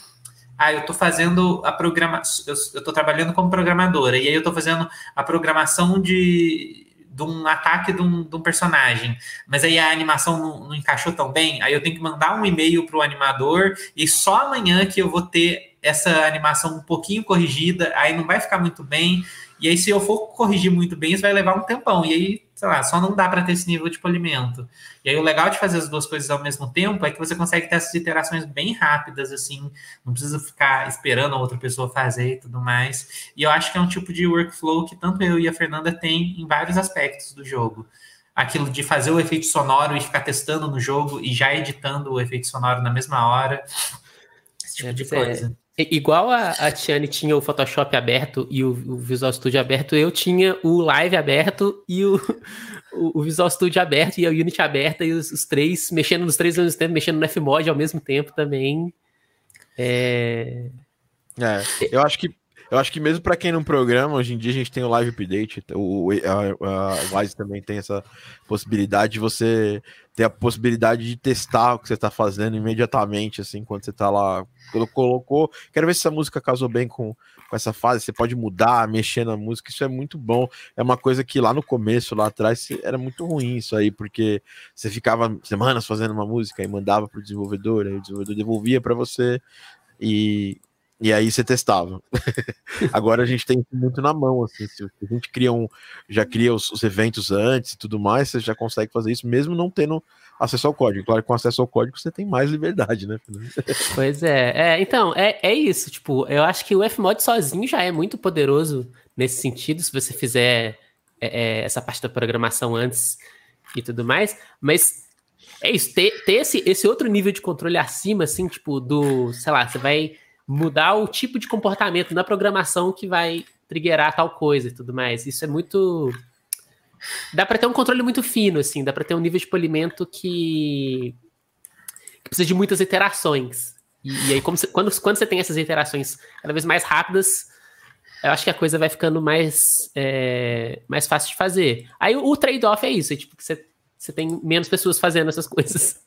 Ah, eu estou fazendo a programação. Eu estou trabalhando como programadora, e aí eu estou fazendo a programação de, de um ataque de um, de um, personagem, mas aí a animação não, não, encaixou tão bem, aí eu tenho que mandar um e-mail para o animador e só amanhã que eu vou ter essa animação um pouquinho corrigida, aí não vai ficar muito bem. E aí, se eu for corrigir muito bem, isso vai levar um tempão. E aí, sei lá, só não dá para ter esse nível de polimento. E aí, o legal de fazer as duas coisas ao mesmo tempo é que você consegue ter essas iterações bem rápidas, assim, não precisa ficar esperando a outra pessoa fazer e tudo mais. E eu acho que é um tipo de workflow que tanto eu e a Fernanda tem em vários aspectos do jogo. Aquilo de fazer o efeito sonoro e ficar testando no jogo e já editando o efeito sonoro na mesma hora. Esse tipo é, de coisa. Igual a, a Tiane tinha o Photoshop aberto e o, o, Visual Studio aberto, eu tinha o Live aberto e o, o, Visual Studio aberto e a Unity aberta e os, os, três, mexendo nos três ao mesmo tempo, mexendo no Fmod ao mesmo tempo também. É... é eu acho que eu acho que mesmo para quem não programa, hoje em dia a gente tem o live update, o, a, a Wise também tem essa possibilidade de você ter a possibilidade de testar o que você está fazendo imediatamente, assim, quando você está lá, colocou, quero ver se essa música casou bem com, com essa fase, você pode mudar, mexer na música, isso é muito bom, é uma coisa que lá no começo, lá atrás, era muito ruim isso aí, porque você ficava semanas fazendo uma música e mandava para o desenvolvedor, aí o desenvolvedor devolvia para você, e e aí você testava. [laughs] Agora a gente tem muito na mão, assim, se a gente cria um, já cria os, os, eventos antes e tudo mais, você já consegue fazer isso mesmo não tendo acesso ao código. Claro que com acesso ao código você tem mais liberdade, né? [laughs] Pois é, é então, é, é isso, tipo, eu acho que o Fmod sozinho já é muito poderoso nesse sentido, se você fizer é, é, essa parte da programação antes e tudo mais, mas é isso, ter, ter esse, esse outro nível de controle acima, assim, tipo, do, sei lá, você vai mudar o tipo de comportamento na programação que vai triggerar tal coisa e tudo mais. Isso é muito. Dá para ter um controle muito fino, assim, dá para ter um nível de polimento que, que precisa de muitas iterações. E, e aí, você, quando, quando você tem essas iterações cada vez mais rápidas, eu acho que a coisa vai ficando mais, é, mais fácil de fazer. Aí o, o trade-off é isso, é tipo, você, você tem menos pessoas fazendo essas [laughs] coisas.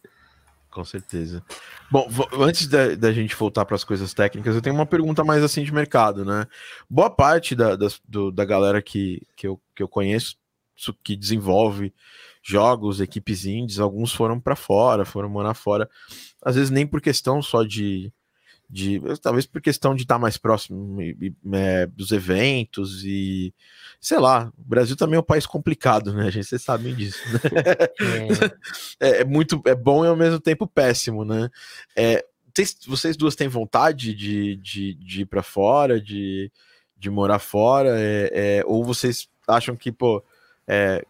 Com certeza. Bom, antes da, da gente voltar para as coisas técnicas, eu tenho uma pergunta mais assim de mercado, né? Boa parte da, da, do, da galera que, que, eu, que eu conheço, que desenvolve jogos, equipes indies, alguns foram para fora, foram morar fora, às vezes nem por questão só de, de talvez por questão de estar mais próximo é, dos eventos e sei lá, o Brasil também é um país complicado, né? A gente vocês sabem disso. Né? É. [laughs] é. é. muito é bom e ao mesmo tempo péssimo, né? É, vocês, vocês duas têm vontade de, de, de ir para fora, de, de morar fora, é, é, ou vocês acham que pô é,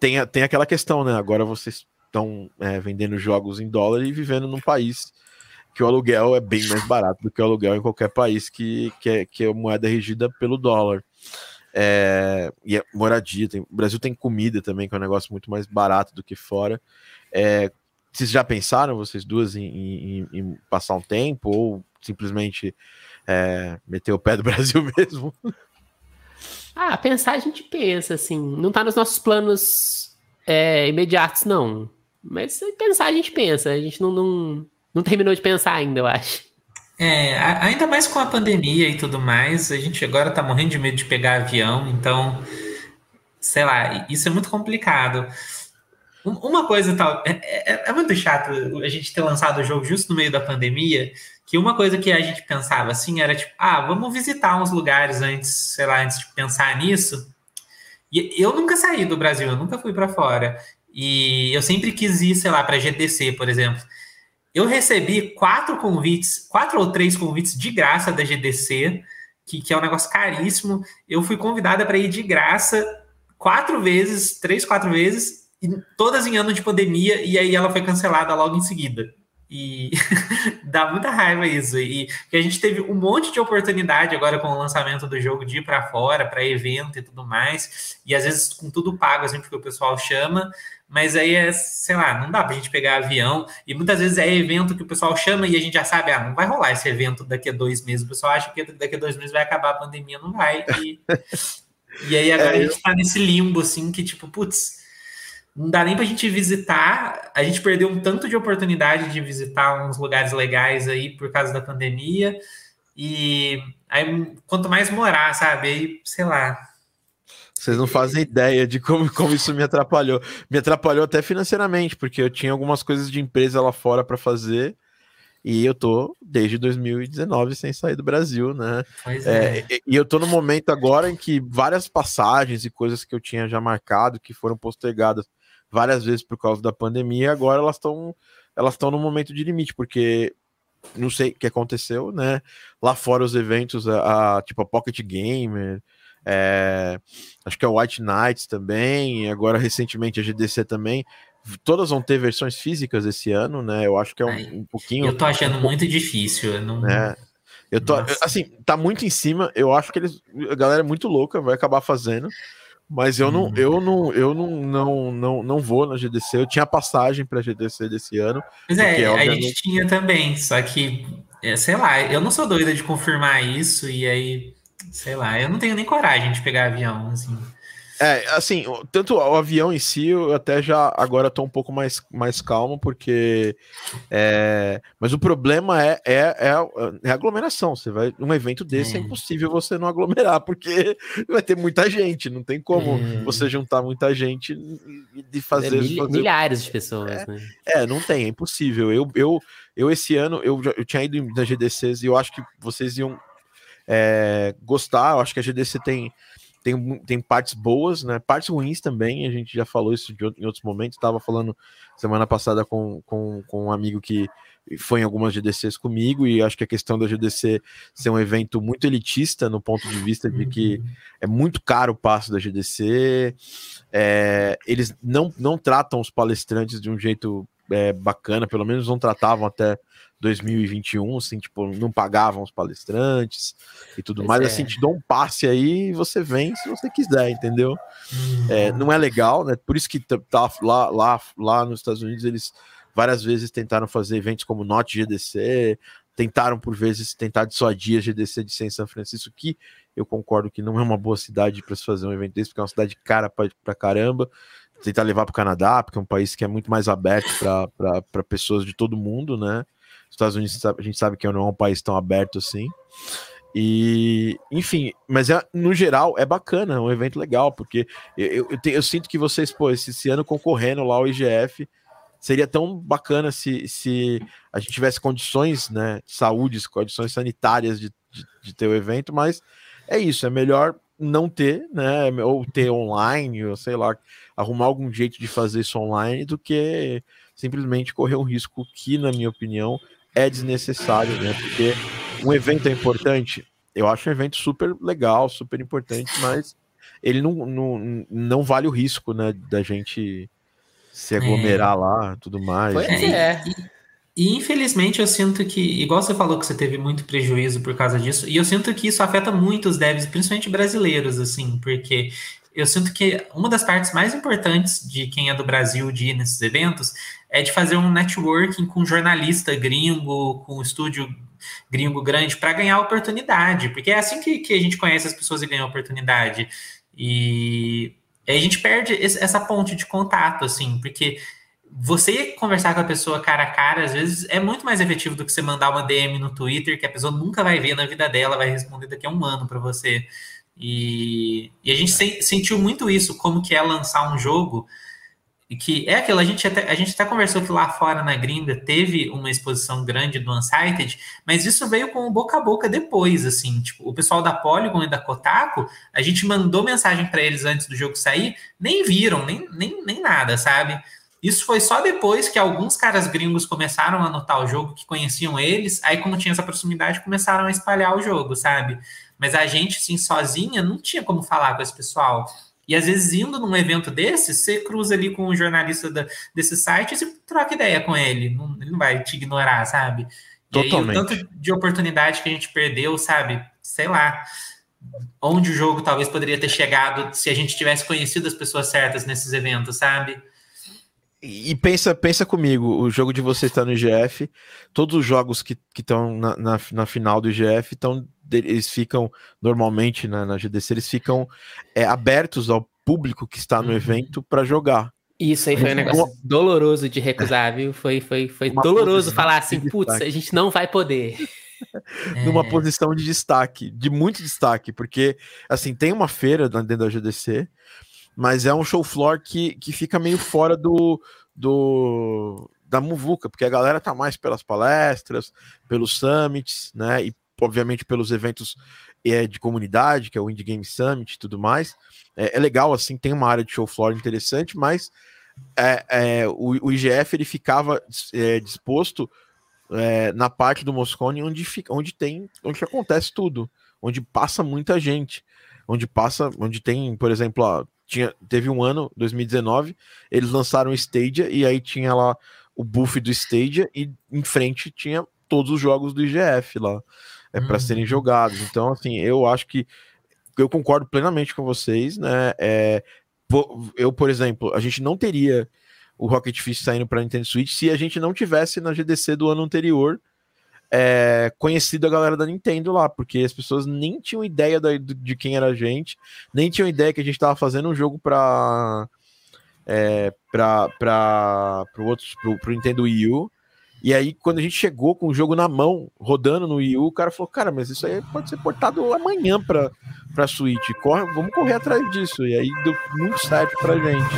tem, tem aquela questão, né? Agora vocês estão é, vendendo jogos em dólar e vivendo num país que o aluguel é bem mais barato do que o aluguel em qualquer país que, que, é, que é moeda regida pelo dólar. É, e é moradia, tem, o Brasil tem comida também, que é um negócio muito mais barato do que fora. É, vocês já pensaram, vocês duas, em, em, em passar um tempo ou simplesmente é, meter o pé do [laughs] Brasil mesmo? Ah, pensar a gente pensa, assim, não tá nos nossos planos é, imediatos, não. Mas pensar a gente pensa, a gente não, não, não terminou de pensar ainda, eu acho. É, ainda mais com a pandemia e tudo mais, a gente agora tá morrendo de medo de pegar avião, então, sei lá, isso é muito complicado. Uma coisa tal, é, é, é, muito chato a gente ter lançado o jogo justo no meio da pandemia, que uma coisa que a gente pensava assim era tipo, ah, vamos visitar uns lugares antes, sei lá, antes de pensar nisso. E eu nunca saí do Brasil, eu nunca fui para fora. E eu sempre quis ir, sei lá, para GDC, por exemplo. Eu recebi quatro convites, quatro ou três convites de graça da GDC, que, que é um negócio caríssimo. Eu fui convidada para ir de graça quatro vezes, três, quatro vezes, todas em ano de pandemia, e aí ela foi cancelada logo em seguida. E [laughs] dá muita raiva isso. E que a gente teve um monte de oportunidade agora com o lançamento do jogo de ir para fora, para evento e tudo mais. E às vezes com tudo pago, assim, porque o pessoal chama. Mas aí é, sei lá, não dá pra gente pegar avião. E muitas vezes é evento que o pessoal chama e a gente já sabe, ah, não vai rolar esse evento daqui a dois meses. O pessoal acha que daqui a dois meses vai acabar a pandemia, não vai. E, e aí agora é, a gente tá nesse limbo, assim, que tipo, putz não dá nem para a gente visitar. A gente perdeu um tanto de oportunidade de visitar uns lugares legais aí por causa da pandemia. E aí, quanto mais morar, sabe? Aí, sei lá. Vocês não fazem ideia de como, como isso me atrapalhou. Me atrapalhou até financeiramente, porque eu tinha algumas coisas de empresa lá fora para fazer. E eu tô desde 2019 sem sair do Brasil, né? É. é. E eu tô no momento agora em que várias passagens e coisas que eu tinha já marcado, que foram postergadas várias vezes por causa da pandemia, agora elas estão elas estão no momento de limite, porque não sei o que aconteceu, né? Lá fora os eventos, a, a tipo a Pocket Gamer, é, acho que é o White Knights também, agora recentemente a GDC também. Todas vão ter versões físicas esse ano, né? Eu acho que é um, um pouquinho. Eu tô achando muito difícil. Eu não... É, eu tô, Nossa. assim, tá muito em cima. Eu acho que eles, a galera é muito louca, vai acabar fazendo. Mas eu não, uhum. eu não, eu não, não, não, não vou na GDC. Eu tinha passagem para GDC desse ano. Pois é, obviamente... a gente tinha também, só que, é, sei lá, eu não sou doida de confirmar isso, e aí, sei lá, eu não tenho nem coragem de pegar avião, assim. É, assim, tanto o avião em si, eu até já agora tô um pouco mais, mais calmo, porque. É, mas o problema é, é, é, é, a aglomeração. Você vai. Um evento desse é. é. impossível você não aglomerar, [laughs] porque vai ter muita gente. Não tem como hum. você juntar muita gente e fazer. É, mil, fazer... Milhares de pessoas, é, né? É, não tem, é impossível. Eu, eu, eu esse ano, eu, eu tinha ido na GDCs e eu acho que vocês iam é, gostar. Eu acho que a GDC tem tem, tem partes boas, né? Partes ruins também, a gente já falou isso de, em outros momentos. Estava falando semana passada com, com, com um amigo que foi em algumas GDCs comigo, e acho que a questão da GDC ser um evento muito elitista no ponto de vista de que é muito caro o passo da GDC, é, eles não, não tratam os palestrantes de um jeito é, bacana, pelo menos não tratavam até 2021, assim, tipo, não pagavam os palestrantes e tudo pois mais, é. assim, te dou um passe aí e você vem se você quiser, entendeu? Uhum. É, não é legal, né? Por isso que tá lá, lá, lá nos Estados Unidos eles várias vezes tentaram fazer eventos como Not GDC, tentaram por vezes tentar dissuadir a GDC de ser em São Francisco, que eu concordo que não é uma boa cidade para se fazer um evento desse, porque é uma cidade cara pra caramba. Tentar levar para o Canadá, porque é um país que é muito mais aberto para pessoas de todo mundo, né? Estados Unidos a gente sabe que não é um país tão aberto assim. E, enfim, mas é, no geral é bacana, é um evento legal, porque eu, eu, te, eu sinto que vocês, pô, esse, esse, ano concorrendo lá ao IGF, seria tão bacana se, se a gente tivesse condições, né, saúde, condições sanitárias de, de, de ter o evento, mas é isso, é melhor não ter, né, ou ter online, ou sei lá, arrumar algum jeito de fazer isso online do que simplesmente correr um risco que, na minha opinião, é desnecessário, né? Porque um evento é importante, eu acho um evento super legal, super importante, mas ele não, não, não vale o risco, né, da gente se aglomerar é. lá, tudo mais. Pois é. E, e, infelizmente eu sinto que, igual você falou que você teve muito prejuízo por causa disso, e eu sinto que isso afeta muito os devs, principalmente brasileiros, assim, porque eu sinto que uma das partes mais importantes de quem é do Brasil de ir nesses eventos é de fazer um networking com jornalista gringo, com estúdio gringo grande, para ganhar oportunidade, porque é assim que, que a gente conhece as pessoas e ganha oportunidade. E aí a gente perde essa ponte de contato, assim, porque você conversar com a pessoa cara a cara, às vezes, é muito mais efetivo do que você mandar uma DM no Twitter, que a pessoa nunca vai ver na vida dela, vai responder daqui a um ano para você. E, e a gente se, sentiu muito isso, como que é lançar um jogo que é aquilo, a gente até, a gente até conversou que lá fora na gringa teve uma exposição grande do Unsighted, mas isso veio com boca a boca depois, assim, tipo, o pessoal da Polygon e da Kotaku, a gente mandou mensagem para eles antes do jogo sair, nem viram, nem, nem, nem nada, sabe? isso foi só depois que alguns caras gringos começaram a notar o jogo, que conheciam eles, aí como tinha essa proximidade, começaram a espalhar o jogo, sabe? Mas a gente, assim, sozinha, não tinha como falar com esse pessoal. E às vezes, indo num evento desse, você cruza ali com um jornalista da, desse site e você troca ideia com ele. Não, ele não vai te ignorar, sabe? Totalmente. E aí, o tanto de oportunidade que a gente perdeu, sabe? Sei lá. Onde o jogo talvez poderia ter chegado se a gente tivesse conhecido as pessoas certas nesses eventos, sabe? E pensa, pensa comigo, o jogo de você está no IGF, todos os jogos que estão na, na, na, final do IGF estão eles ficam normalmente na, na GDC, eles ficam é, abertos ao público que está no uhum. evento para jogar. Isso aí foi um negócio uma... doloroso de recusar, viu? Foi, foi, foi doloroso falar assim, putz, a gente não vai poder. [laughs] Numa é. posição de destaque, de muito destaque, porque assim, tem uma feira dentro da GDC, mas é um show floor que, que fica meio fora do, do da muvuca, porque a galera tá mais pelas palestras, pelos summits, né? E obviamente pelos eventos é, de comunidade, que é o Indie Game Summit e tudo mais. É, é, legal, assim, tem uma área de show floor interessante, mas é, é o, o, IGF ele ficava é, disposto é, na parte do Moscone onde, fica, onde tem, onde acontece tudo, onde passa muita gente, onde passa, onde tem, por exemplo, ó, tinha, teve um ano, 2019, eles lançaram o Stadia e aí tinha lá o buff do Stadia e em frente tinha todos os jogos do IGF lá é, para serem jogados. Então, assim, eu acho que eu concordo plenamente com vocês, né? É, eu, por exemplo, a gente não teria o Rocket Fist saindo para Nintendo Switch se a gente não tivesse na GDC do ano anterior é, conhecido a galera da Nintendo lá, porque as pessoas nem tinham ideia da, de quem era a gente, nem tinham ideia que a gente estava fazendo um jogo para é, para para pro outro pro, pro Nintendo Wii U. E aí, quando a gente chegou com o jogo na mão, rodando no Wii U, o cara falou: Cara, mas isso aí pode ser portado amanhã para pra Switch. Corre, vamos correr atrás disso. E aí deu muito certo pra gente.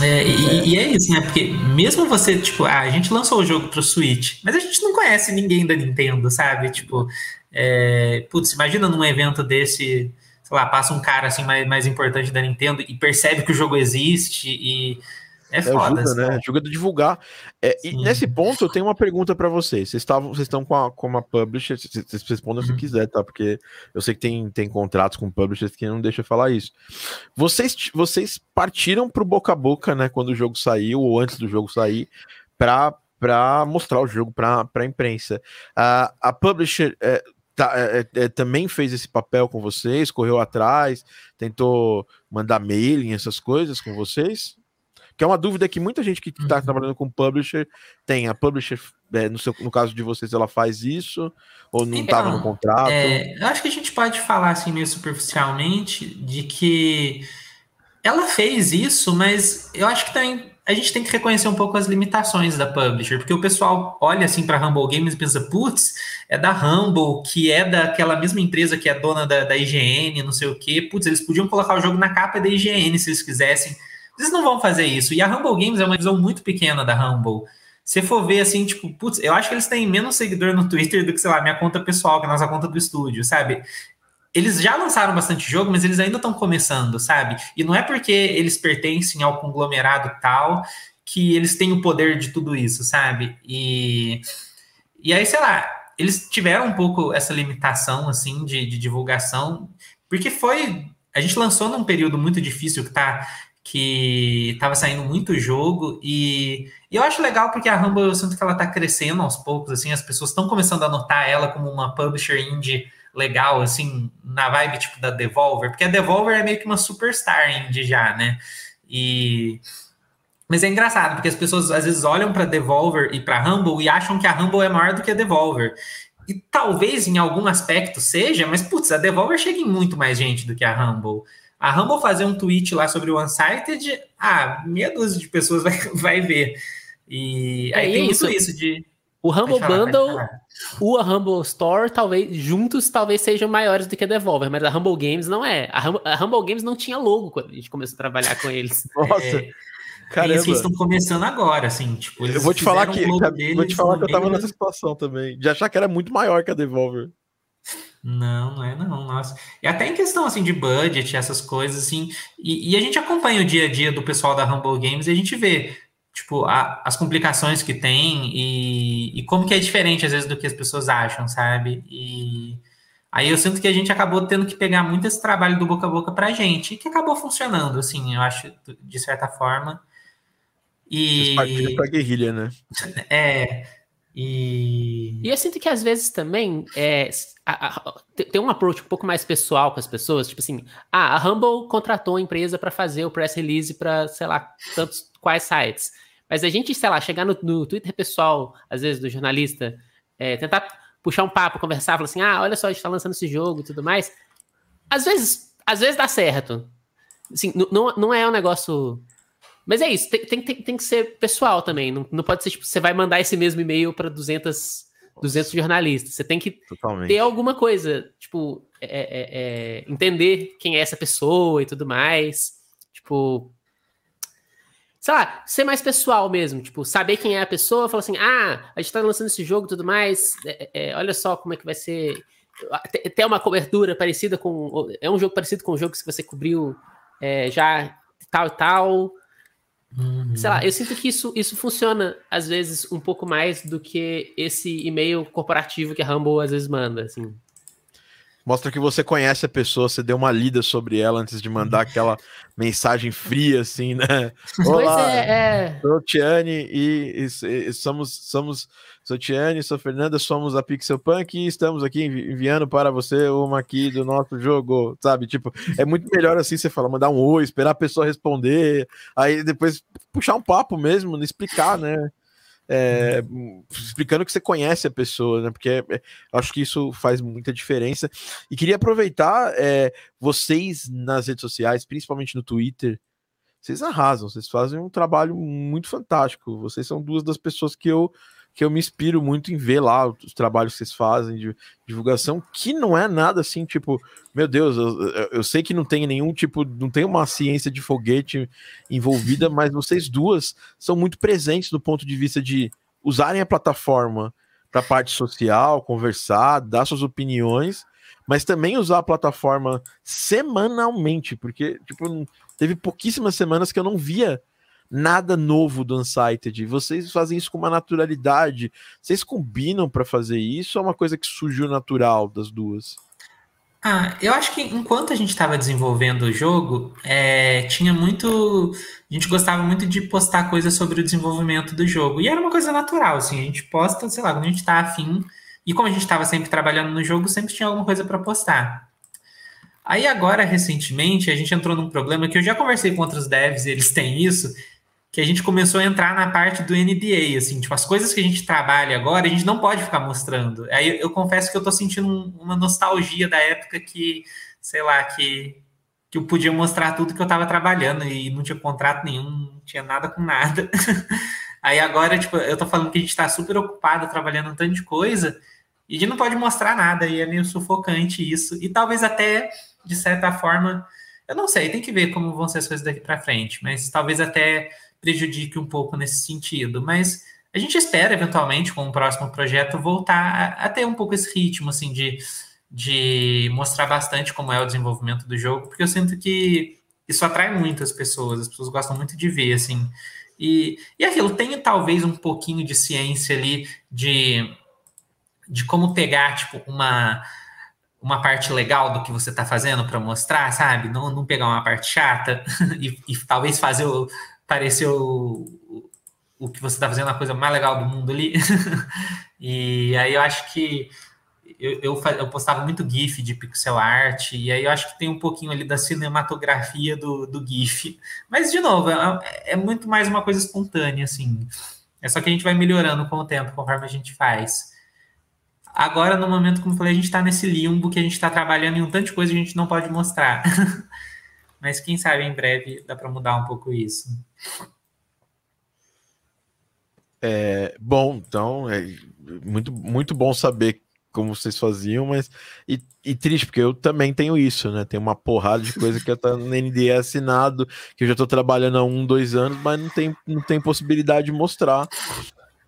É, e, é. e, é isso, né? Porque mesmo você, tipo, ah, a gente lançou o jogo pro Switch, mas a gente não conhece ninguém da Nintendo, sabe? Tipo, é, putz, imagina num evento desse, sei lá, passa um cara assim mais, mais importante da Nintendo e percebe que o jogo existe e é, é foda. Ajuda, né? Ajuda a divulgar. É, e nesse ponto, eu tenho uma pergunta para vocês. Vocês, estavam, vocês estão com, a, com uma publisher, vocês respondam se uhum. quiser, tá? Porque eu sei que tem, tem contratos com publishers que não deixa falar isso. Vocês, vocês partiram pro boca a boca, né? Quando o jogo saiu, ou antes do jogo sair, para para mostrar o jogo para a imprensa. A, a publisher é, tá, é, é, é, também fez esse papel com vocês, correu atrás, tentou mandar mailing, essas coisas com vocês? Que é uma dúvida que muita gente que está uhum. trabalhando com publisher tem. A publisher, é, no, seu, no caso de vocês, ela faz isso? Ou não estava no contrato? É, eu acho que a gente pode falar assim meio superficialmente de que ela fez isso, mas eu acho que também a gente tem que reconhecer um pouco as limitações da publisher, porque o pessoal olha assim para Humble Games e pensa, putz, é da Humble, que é daquela mesma empresa que é dona da, da IGN, não sei o quê, putz, eles podiam colocar o jogo na capa da IGN se eles quisessem. Eles não vão fazer isso. E a Humble Games é uma visão muito pequena da Humble. Se for ver assim, tipo, putz, eu acho que eles têm menos seguidor no Twitter do que, sei lá, minha conta pessoal, que é a nossa conta do estúdio, sabe? Eles já lançaram bastante jogo, mas eles ainda estão começando, sabe? E não é porque eles pertencem ao conglomerado tal que eles têm o poder de tudo isso, sabe? E, e aí, sei lá, eles tiveram um pouco essa limitação, assim, de, de divulgação, porque foi. A gente lançou num período muito difícil que tá que estava saindo muito jogo e, e, eu acho legal porque a Rumble eu sinto que ela está crescendo aos poucos, assim, as pessoas estão começando a notar ela como uma publisher indie legal, assim, na vibe tipo da Devolver, porque a Devolver é meio que uma superstar indie já, né? E mas é engraçado porque as pessoas às vezes olham para Devolver e para Rumble e acham que a Rumble é maior do que a Devolver. E talvez em algum aspecto seja, mas putz, a Devolver chega em muito mais gente do que a Rumble. A Rumble fazer um tweet lá sobre o Unsighted, ah, meia dúzia de pessoas [laughs] vai, vai ver. E é, aí tem isso, isso de. O Humble falar, Bundle, o Humble Store, talvez, juntos, talvez sejam maiores do que a Devolver, mas a Humble Games não é. A Humble, a Humble Games não tinha logo quando a gente começou a trabalhar com eles. [laughs] Nossa. É, Caramba. eles estão começando agora, assim, tipo, eu vou te falar que, vou te falar que eu tava nessa situação também, de achar que era muito maior que a Devolver. Não, não é não, nossa. E até em questão assim de budget, essas coisas assim, e, e, a gente acompanha o dia a dia do pessoal da Humble Games e a gente vê tipo, a, as complicações que tem e, e, como que é diferente, às vezes, do que as pessoas acham, sabe? E aí eu sinto que a gente acabou tendo que pegar muito esse trabalho do boca a boca pra gente, e que acabou funcionando, assim, eu acho, de certa forma. E... Vocês pra guerrilha, né? [laughs] É, e... e eu sinto que às vezes também é, a, a, tem um approach um pouco mais pessoal com as pessoas, tipo assim, ah, a Humble contratou a empresa para fazer o press release para, sei lá, tantos quais sites. Mas a gente, sei lá, chegar no, no Twitter pessoal, às vezes, do jornalista, é, tentar puxar um papo, conversar, falar assim, ah, olha só, a gente tá lançando esse jogo e tudo mais. Às vezes, às vezes dá certo. Assim, não, não é um negócio mas é isso, tem, tem, tem, tem que ser pessoal também. Não, não pode ser tipo, você vai mandar esse mesmo e-mail para 200, 200 jornalistas. Você tem que Totalmente. ter alguma coisa, tipo, é, é, é, entender quem é essa pessoa e tudo mais. Tipo, sei lá, ser mais pessoal mesmo, tipo, saber quem é a pessoa, falar assim, ah, a gente tá lançando esse jogo e tudo mais, é, é, olha só como é que vai ser, ter uma cobertura parecida com, é um jogo parecido com o jogo que você cobriu é, já tal e tal, Uhum. Sei lá, eu sinto que isso, isso funciona, às vezes, um pouco mais do que esse e-mail corporativo que a Rumble às vezes manda, assim. Mostra que você conhece a pessoa, você deu uma lida sobre ela antes de mandar aquela mensagem fria, assim, né? [laughs] Olá, é, é. sou Tiane e, e, e, somos, somos, sou Tiane, sou Fernanda, somos a Pixel Punk e estamos aqui enviando para você uma aqui do nosso jogo, sabe? Tipo, é muito melhor assim você falar, mandar um oi, esperar a pessoa responder, aí depois puxar um papo mesmo, explicar, né? É, explicando que você conhece a pessoa, né? Porque é, é, acho que isso faz muita diferença. E queria aproveitar é, vocês nas redes sociais, principalmente no Twitter, vocês arrasam, vocês fazem um trabalho muito fantástico. Vocês são duas das pessoas que eu que eu me inspiro muito em ver lá os trabalhos que vocês fazem de divulgação, que não é nada assim, tipo, meu Deus, eu, eu sei que não tem nenhum tipo, não tem uma ciência de foguete envolvida, [laughs] mas vocês duas são muito presentes do ponto de vista de usarem a plataforma para a parte social, conversar, dar suas opiniões, mas também usar a plataforma semanalmente, porque, tipo, teve pouquíssimas semanas que eu não via nada novo do Unsighted. Vocês fazem isso com uma naturalidade. Vocês combinam para fazer isso ou é uma coisa que surgiu natural das duas? Ah, eu acho que enquanto a gente estava desenvolvendo o jogo, é, tinha muito. A gente gostava muito de postar coisas sobre o desenvolvimento do jogo. E era uma coisa natural, assim. A gente posta, sei lá, quando a gente está afim. E como a gente estava sempre trabalhando no jogo, sempre tinha alguma coisa para postar. Aí agora, recentemente, a gente entrou num problema que eu já conversei com outros devs e eles têm isso, que a gente começou a entrar na parte do NBA, assim, tipo, as coisas que a gente trabalha agora, a gente não pode ficar mostrando. Aí eu, eu confesso que eu tô sentindo um, uma nostalgia da época que, sei lá, que, que eu podia mostrar tudo que eu tava trabalhando e não tinha contrato nenhum, não tinha nada com nada. [laughs] Aí agora, tipo, eu tô falando que a gente tá super ocupado trabalhando um tanto de coisa e a gente não pode mostrar nada e é meio sufocante isso. E talvez até, de certa forma, eu não sei, tem que ver como vão ser as coisas daqui para frente, mas talvez até prejudique um pouco nesse sentido. Mas a gente espera, eventualmente, com o próximo projeto, voltar a, a ter um pouco esse ritmo, assim, de, de mostrar bastante como é o desenvolvimento do jogo, porque eu sinto que isso atrai muito as pessoas, as pessoas gostam muito de ver, assim. E, e aquilo, tem talvez um pouquinho de ciência ali de, de como pegar, tipo, uma uma parte legal do que você está fazendo para mostrar, sabe? Não, não pegar uma parte chata [laughs] e, e talvez fazer o, pareceu o, que você está fazendo a coisa mais legal do mundo ali. [laughs] e aí eu acho que eu, eu, eu, postava muito GIF de pixel art, e aí eu acho que tem um pouquinho ali da cinematografia do, do GIF. Mas, de novo, é, é, muito mais uma coisa espontânea, assim. É só que a gente vai melhorando com o tempo, conforme a gente faz. Agora, no momento, como eu falei, a gente está nesse limbo que a gente está trabalhando em um tanto de coisa que a gente não pode mostrar. [laughs] Mas quem sabe em breve dá para mudar um pouco isso. É, bom, então é muito, muito bom saber como vocês faziam, mas e, e, triste, porque eu também tenho isso, né? Tem uma porrada de coisa que eu tô no NDE assinado, que eu já tô trabalhando há um, dois anos, mas não tem, não tem possibilidade de mostrar.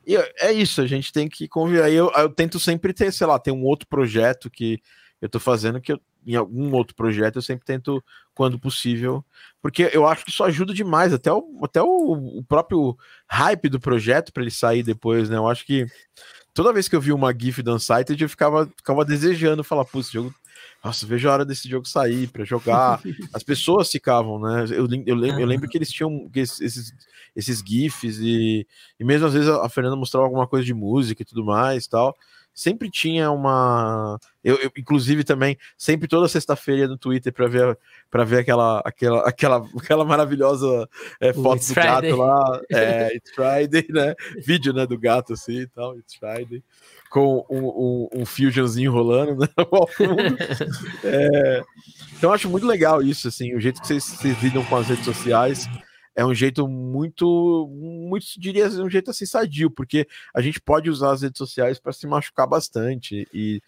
E é isso, a gente tem que conviver. Aí eu, eu tento sempre ter, sei lá, tem um outro projeto que eu tô fazendo que eu em algum outro projeto, eu sempre tento, quando possível, porque eu acho que isso ajuda demais, até o, até o, o próprio hype do projeto para ele sair depois, né? Eu acho que toda vez que eu vi uma GIF do Unsighted, eu ficava, ficava desejando falar, putz, jogo. Nossa, vejo a hora desse jogo sair para jogar. [laughs] As pessoas ficavam, né? Eu, eu, lembro, eu lembro que eles tinham esses, esses GIFs e, e mesmo às vezes a Fernanda mostrava alguma coisa de música e tudo mais tal sempre tinha uma. Eu, eu inclusive, também, sempre toda sexta-feira no Twitter para ver, para ver aquela, aquela, aquela, aquela maravilhosa é, foto It's do Friday. gato lá. [laughs] É, It's Friday, né? Vídeo né, do gato assim e tal, It's Friday. Com um, um, um fusionzinho rolando, né? [laughs] é, então, acho muito legal isso, assim, o jeito que vocês, vocês lidam com as redes sociais é um jeito muito, muito diria um jeito assim sadio, porque a gente pode usar as redes sociais para se machucar bastante e,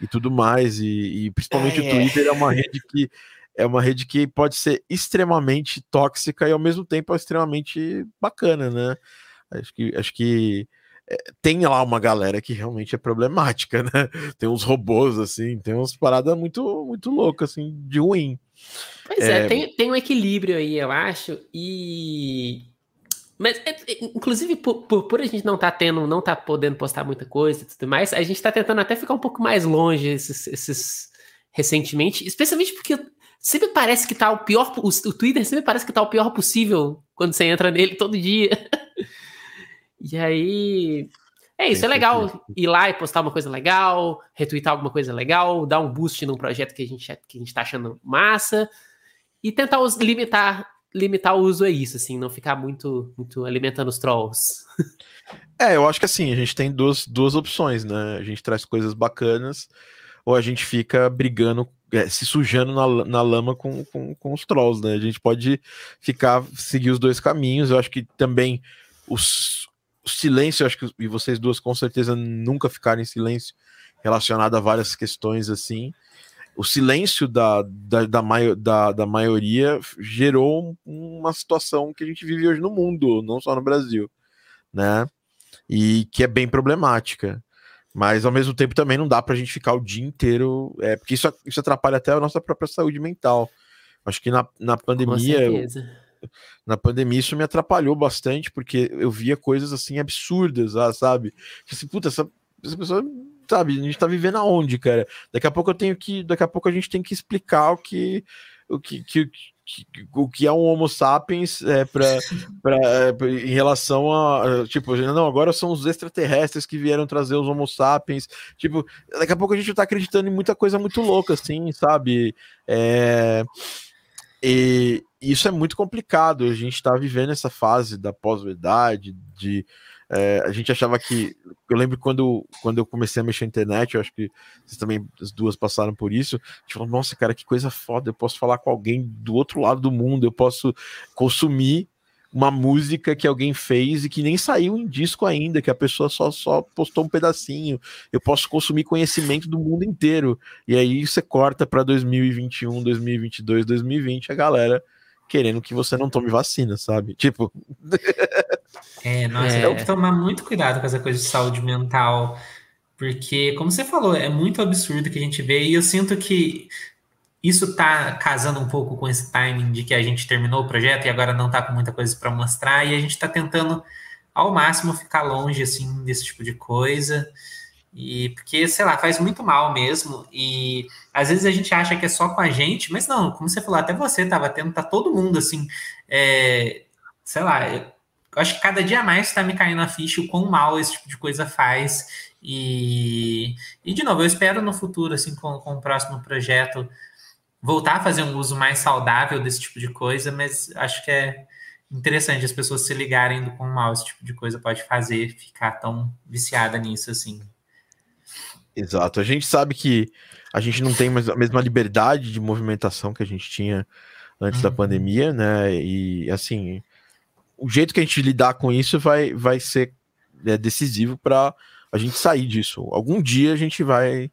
e tudo mais, e, e principalmente é, o Twitter é. é uma rede que é uma rede que pode ser extremamente tóxica e ao mesmo tempo é extremamente bacana, né? Acho que acho que é, tem lá uma galera que realmente é problemática, [laughs] né? Tem uns robôs assim, tem umas paradas muito muito loucas assim de ruim. Pois é, é tem, tem um equilíbrio aí, eu acho, e. Mas, é, é, inclusive, por, por, por, a gente não tá tendo, não tá podendo postar muita coisa e tudo mais, a gente tá tentando até ficar um pouco mais longe esses, esses recentemente, especialmente porque sempre parece que tá o pior, o, o Twitter sempre parece que tá o pior possível quando você entra nele todo dia. [laughs] e aí, é isso, é legal ir lá e postar uma coisa legal, retweetar alguma coisa legal, dar um boost num projeto que a gente, que a gente tá achando massa e tentar os, limitar limitar o uso a isso, assim, não ficar muito, muito alimentando os trolls. [laughs] É, eu acho que assim, a gente tem duas, duas opções, né? A gente traz coisas bacanas ou a gente fica brigando, é, se sujando na, na lama com, com, com os trolls, né? A gente pode ficar, seguir os dois caminhos. Eu acho que também os, o silêncio, acho que e vocês duas com certeza nunca ficaram em silêncio relacionado a várias questões assim. O silêncio da, da, da, da, da maioria gerou uma situação que a gente vive hoje no mundo, não só no Brasil, né? E que é bem problemática. Mas ao mesmo tempo também não dá para a gente ficar o dia inteiro, é, porque isso, isso atrapalha até a nossa própria saúde mental. Acho que na, na pandemia. Na pandemia isso me atrapalhou bastante, porque eu via coisas assim absurdas, ah, sabe? Tipo assim, puta, essa, essa pessoa, sabe, a gente tá vivendo aonde, cara? Daqui a pouco eu tenho que, daqui a pouco a gente tem que explicar o que, o que, que o que é um Homo sapiens é, pra, pra, pra, em relação a. Tipo, não, agora são os extraterrestres que vieram trazer os Homo sapiens. Tipo, daqui a pouco a gente tá acreditando em muita coisa muito louca, assim, sabe? É, e isso é muito complicado. A gente está vivendo essa fase da pós-verdade, de é, a gente achava que. Eu lembro quando, quando eu comecei a mexer na internet, eu acho que vocês também, as duas passaram por isso. A gente falou, nossa, cara, que coisa foda. Eu posso falar com alguém do outro lado do mundo, eu posso consumir uma música que alguém fez e que nem saiu em disco ainda, que a pessoa só, só postou um pedacinho. Eu posso consumir conhecimento do mundo inteiro. E aí você corta para 2021, 2022, 2020, a galera querendo que você não tome vacina, sabe? Tipo. é, nossa, é. tem que tomar muito cuidado com essa coisa de saúde mental. Porque, como você falou, é muito absurdo que a gente vê, e eu sinto que isso tá casando um pouco com esse timing de que a gente terminou o projeto e agora não tá com muita coisa para mostrar e a gente tá tentando ao máximo ficar longe assim desse tipo de coisa. E porque, sei lá, faz muito mal mesmo. E às vezes a gente acha que é só com a gente, mas não, como você falou, até você tava tendo, tá todo mundo assim, é, sei lá, eu acho que cada dia mais está me caindo a ficha o quão mal esse tipo de coisa faz. E, e de novo, eu espero no futuro, assim, com, com o próximo projeto, voltar a fazer um uso mais saudável desse tipo de coisa, mas acho que é interessante as pessoas se ligarem do quão mal esse tipo de coisa pode fazer, ficar tão viciada nisso assim. Exato. A gente sabe que a gente não tem mais a mesma liberdade de movimentação que a gente tinha antes uhum. da pandemia, né? E assim, o jeito que a gente lidar com isso vai, vai ser é, decisivo para a gente sair disso. Algum dia a gente vai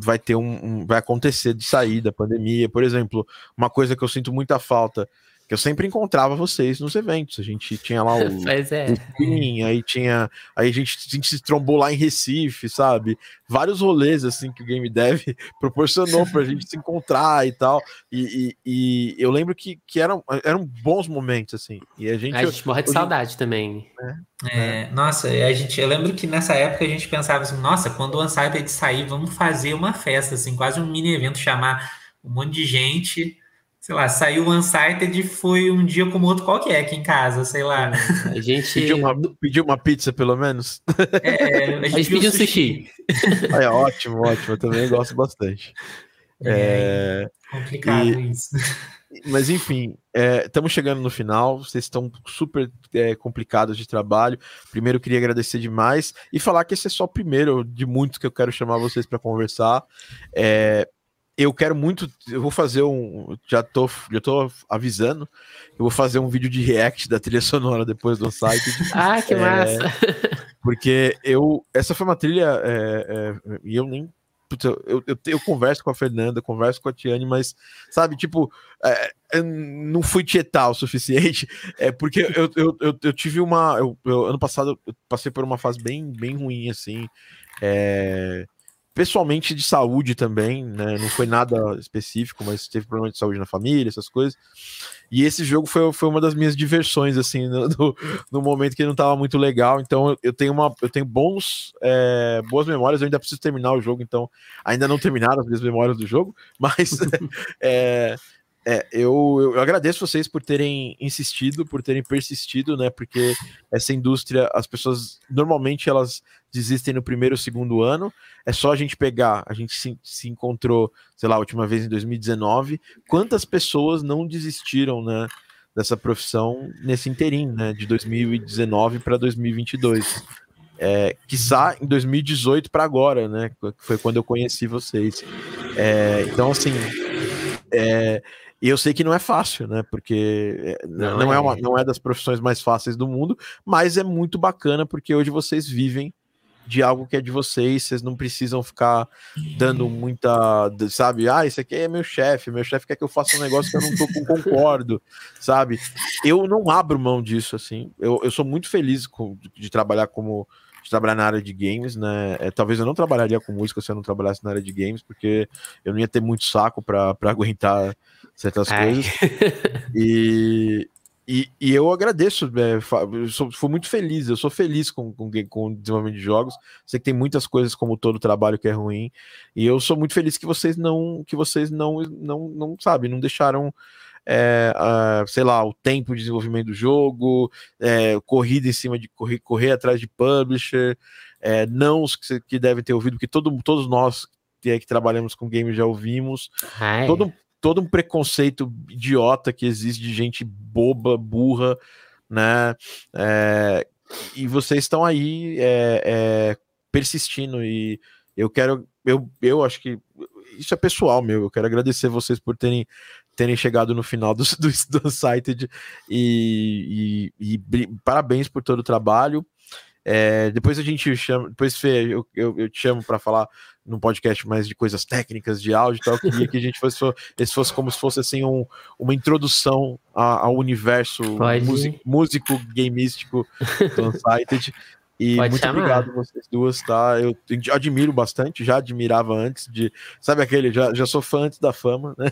vai ter um, um, vai acontecer de sair da pandemia. Por exemplo, uma coisa que eu sinto muita falta que eu sempre encontrava vocês nos eventos. A gente tinha lá o, [laughs] Mas é. o aí tinha. Aí a gente, a gente se trombou lá em Recife, sabe? Vários rolês assim que o Game Dev [laughs] proporcionou pra gente se encontrar e tal. E, e, e, eu lembro que, que eram, eram bons momentos, assim. E a gente. A gente morre de saudade também. É, é, nossa, a gente, eu lembro que nessa época a gente pensava assim, nossa, quando o Unsighted sair, vamos fazer uma festa, assim, quase um mini evento, chamar um monte de gente sei lá, saiu o Unsighted e foi um dia como outro qualquer aqui em casa, sei lá. A gente pediu uma, pediu uma pizza, pelo menos. É, a [laughs] gente, a gente pediu sushi. sushi. é, ótimo, ótimo. Eu também gosto bastante. É, é complicado e, isso. Mas enfim, estamos é, chegando no final. Vocês estão super é, complicados de trabalho. Primeiro, queria agradecer demais e falar que esse é só o primeiro de muitos que eu quero chamar vocês para conversar. É, eu quero muito. Eu vou fazer um. Já tô, já tô avisando. Eu vou fazer um vídeo de react da trilha sonora depois do site. [laughs] ah, que é, massa! Porque eu. Essa foi uma trilha. É, é, e eu nem. eu, eu, eu, eu, converso com a Fernanda, converso com a Tiane, mas, sabe, tipo, é, não fui tietar o suficiente. [laughs] É porque eu, eu, eu, eu tive uma. Eu, ano passado eu passei por uma fase bem, bem ruim, assim. É, pessoalmente de saúde também, né? Não foi nada específico, mas teve problema de saúde na família, essas coisas. E esse jogo foi, foi uma das minhas diversões, assim, no, no, no momento que não estava muito legal. Então eu, tenho uma, eu tenho bons, é, boas memórias. Eu ainda preciso terminar o jogo, então ainda não terminaram as minhas memórias do jogo, mas [laughs] é, é, eu, eu, agradeço vocês por terem insistido, por terem persistido, né? Porque essa indústria, as pessoas normalmente elas desistem no primeiro ou segundo ano. É só a gente pegar, a gente se, se encontrou, sei lá, a última vez em 2019. Quantas pessoas não desistiram, né? Dessa profissão nesse interim, né? De 2019 para 2022. É, quiçá em 2018 para agora, né? Foi quando eu conheci vocês. É, então, assim. É, e eu sei que não é fácil, né? Porque é, não, não é. é uma, não é das profissões mais fáceis do mundo, mas é muito bacana porque hoje vocês vivem de algo que é de vocês, vocês não precisam ficar dando muita, sabe? Ah, isso aqui é meu chefe, meu chefe quer que eu faça um negócio que eu não tô com concordo, sabe? Eu não abro mão disso, assim. Eu, eu sou muito feliz com, de trabalhar como de trabalhar na área de games, né? É, talvez eu não trabalharia com música se eu não trabalhasse na área de games, porque eu não ia ter muito saco para [laughs] aguentar certas Ai. coisas. E, e, e, eu agradeço, é, eu sou, fui muito feliz, eu sou feliz com, com, com o desenvolvimento de jogos. Sei que tem muitas coisas, como todo trabalho, que é ruim. E eu sou muito feliz que vocês não, que vocês não, não, não sabe, não deixaram. É, sei lá, o tempo de desenvolvimento do jogo, é, corrida em cima de correr, correr atrás de publisher, é, não os que, que devem ter ouvido, porque todo, todos nós que, que trabalhamos com games já ouvimos. Todo, todo um preconceito idiota que existe de gente boba, burra, né? É, e vocês estão aí é, é, persistindo e eu quero, eu, eu acho que isso é pessoal meu, eu quero agradecer vocês por terem terem chegado no final do, [laughs] do, do e, e, e, parabéns por todo o trabalho. É, depois a gente chama, depois Fê, eu, eu, eu te chamo para falar num podcast mais de coisas técnicas, de áudio e tal, eu queria que a gente fosse, esse fosse como se fosse assim um, uma introdução ao universo músico, músico gameístico do Unsighted. E Pode muito chamar. obrigado vocês duas, tá? Eu admiro bastante, já admirava antes de. Sabe aquele? Já, já sou fã antes da fama, né?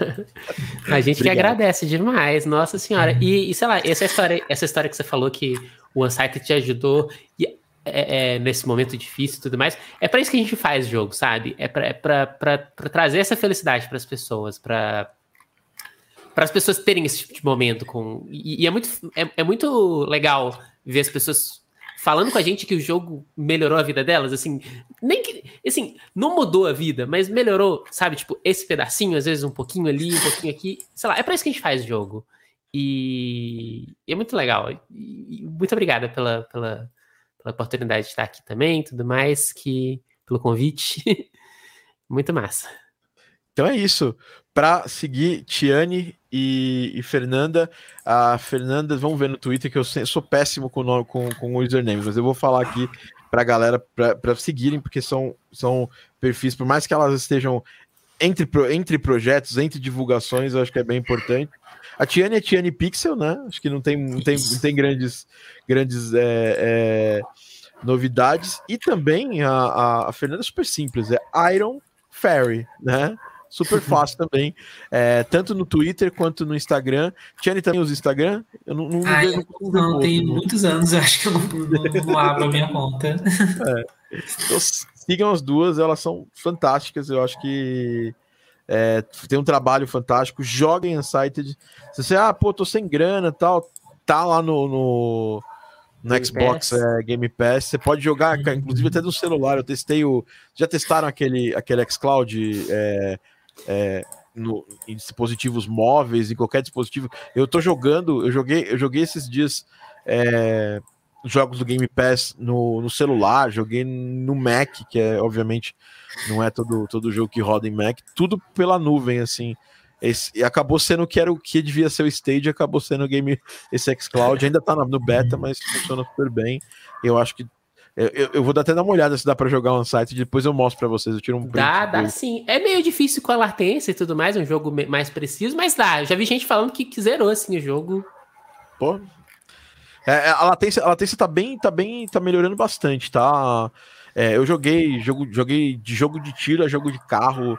[laughs] a gente que agradece demais, nossa senhora. E, e, sei lá, essa história, essa história que você falou que o Unsighted te ajudou. E é, é, nesse momento difícil e tudo mais. É para isso que a gente faz jogo, sabe? É para é trazer essa felicidade para as pessoas, para para as pessoas terem esse tipo de momento com e, e é muito é, é, muito legal ver as pessoas falando com a gente que o jogo melhorou a vida delas, assim, nem que assim, não mudou a vida, mas melhorou, sabe, tipo, esse pedacinho, às vezes um pouquinho ali, um pouquinho aqui, sei lá, é para isso que a gente faz jogo. E, é muito legal. E, muito obrigada pela, pela pela oportunidade de estar aqui também, tudo mais, que pelo convite. [laughs] Muito massa. Então é isso. Para seguir Tiane e, e, Fernanda, a Fernanda, vamos ver no Twitter que eu sou péssimo com, o, com, com o username, mas eu vou falar aqui para a galera para seguirem, porque são, são perfis, por mais que elas estejam entre, entre projetos, entre divulgações, eu acho que é bem importante. A Tiane é Tiane Pixel, né? Acho que não tem, não tem, não tem grandes, grandes é, é, novidades. E também a, a, Fernanda é super simples, é Iron Fairy, né? Super [laughs] fácil também, é, tanto no Twitter quanto no Instagram. Tiane também usa Instagram? Eu não, não, ah, não, não, não tem muitos anos, [laughs] acho que eu não, não, não [laughs] abro a minha conta. É. Então, sigam as duas, elas são fantásticas. Eu acho que é, tem um trabalho fantástico. Joguem Unsighted. Se você, ah, pô, tô sem grana tal, tá lá no, no, no Game Xbox é, Game Pass. Você pode jogar, uhum. inclusive até no celular. Eu testei o. Já testaram aquele, aquele xCloud é, é, no, em dispositivos móveis, em qualquer dispositivo. Eu tô jogando, eu joguei, eu joguei esses dias. É, jogos do Game Pass no, no celular, joguei no Mac, que é obviamente não é todo, todo jogo que roda em Mac, tudo pela nuvem, assim. Esse, e acabou sendo que era o que devia ser o Stage, acabou sendo o game esse xCloud, ainda tá no beta, mas funciona super bem. Eu acho que eu, eu, vou até dar uma olhada se dá para jogar um site, depois eu mostro para vocês, eu tiro um print. Dá, dá sim. É meio difícil com a latência e tudo mais, é um jogo mais preciso, mas dá. Eu já vi gente falando que, que zerou assim o jogo. Pô, é, é, a, latência, a latência tá bem, tá bem, tá melhorando bastante, tá? É, eu joguei, jogo, joguei de jogo de tiro a jogo de carro,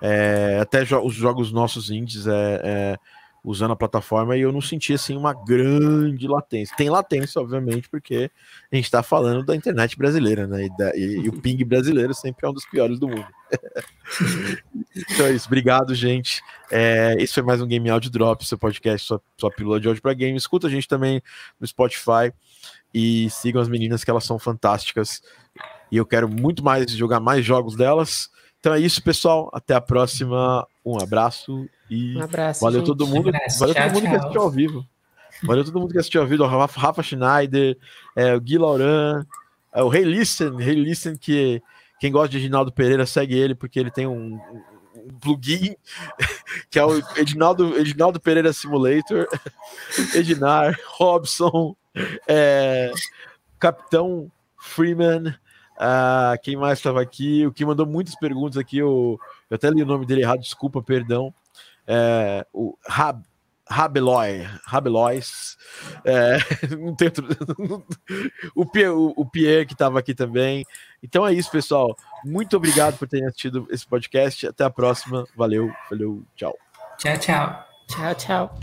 é, até jo os jogos nossos indies é, é, usando a plataforma e eu não senti assim uma grande latência. Tem latência, obviamente, porque a gente está falando da internet brasileira, né? E, da, e, e, o [laughs] ping brasileiro sempre é um dos piores do mundo. [laughs] então é isso, obrigado, gente. É, esse foi mais um Game Audio Drop, seu podcast, sua, sua pílula de áudio para game. Escuta a gente também no Spotify e sigam as meninas que elas são fantásticas. E eu quero muito mais jogar mais jogos delas. Então é isso, pessoal. Até a próxima. Um abraço e um abraço, valeu gente. todo mundo. Um valeu todo mundo tchau. que assistiu ao vivo. Valeu todo mundo que assistiu ao vivo. O Rafa, Rafa Schneider, é, o Gui Lauran, é, o Rei Listen, Rei Listen, que quem gosta de Edinaldo Pereira segue ele, porque ele tem um, um plugin [laughs] que é o Edinaldo, Edinaldo Pereira Simulator, [laughs] Edinar, Robson, é, Capitão Freeman, uh, quem mais estava aqui? O que mandou muitas perguntas aqui, o, eu até li o nome dele errado, desculpa, perdão. É, o Rab, Rabeloy, Rabelois, é, [laughs] não tem outro, [laughs] o, Pierre, o, o Pierre que estava aqui também. Então é isso, pessoal. Muito obrigado por terem assistido esse podcast. Até a próxima. Valeu, valeu, tchau. Tchau, tchau. Tchau, tchau.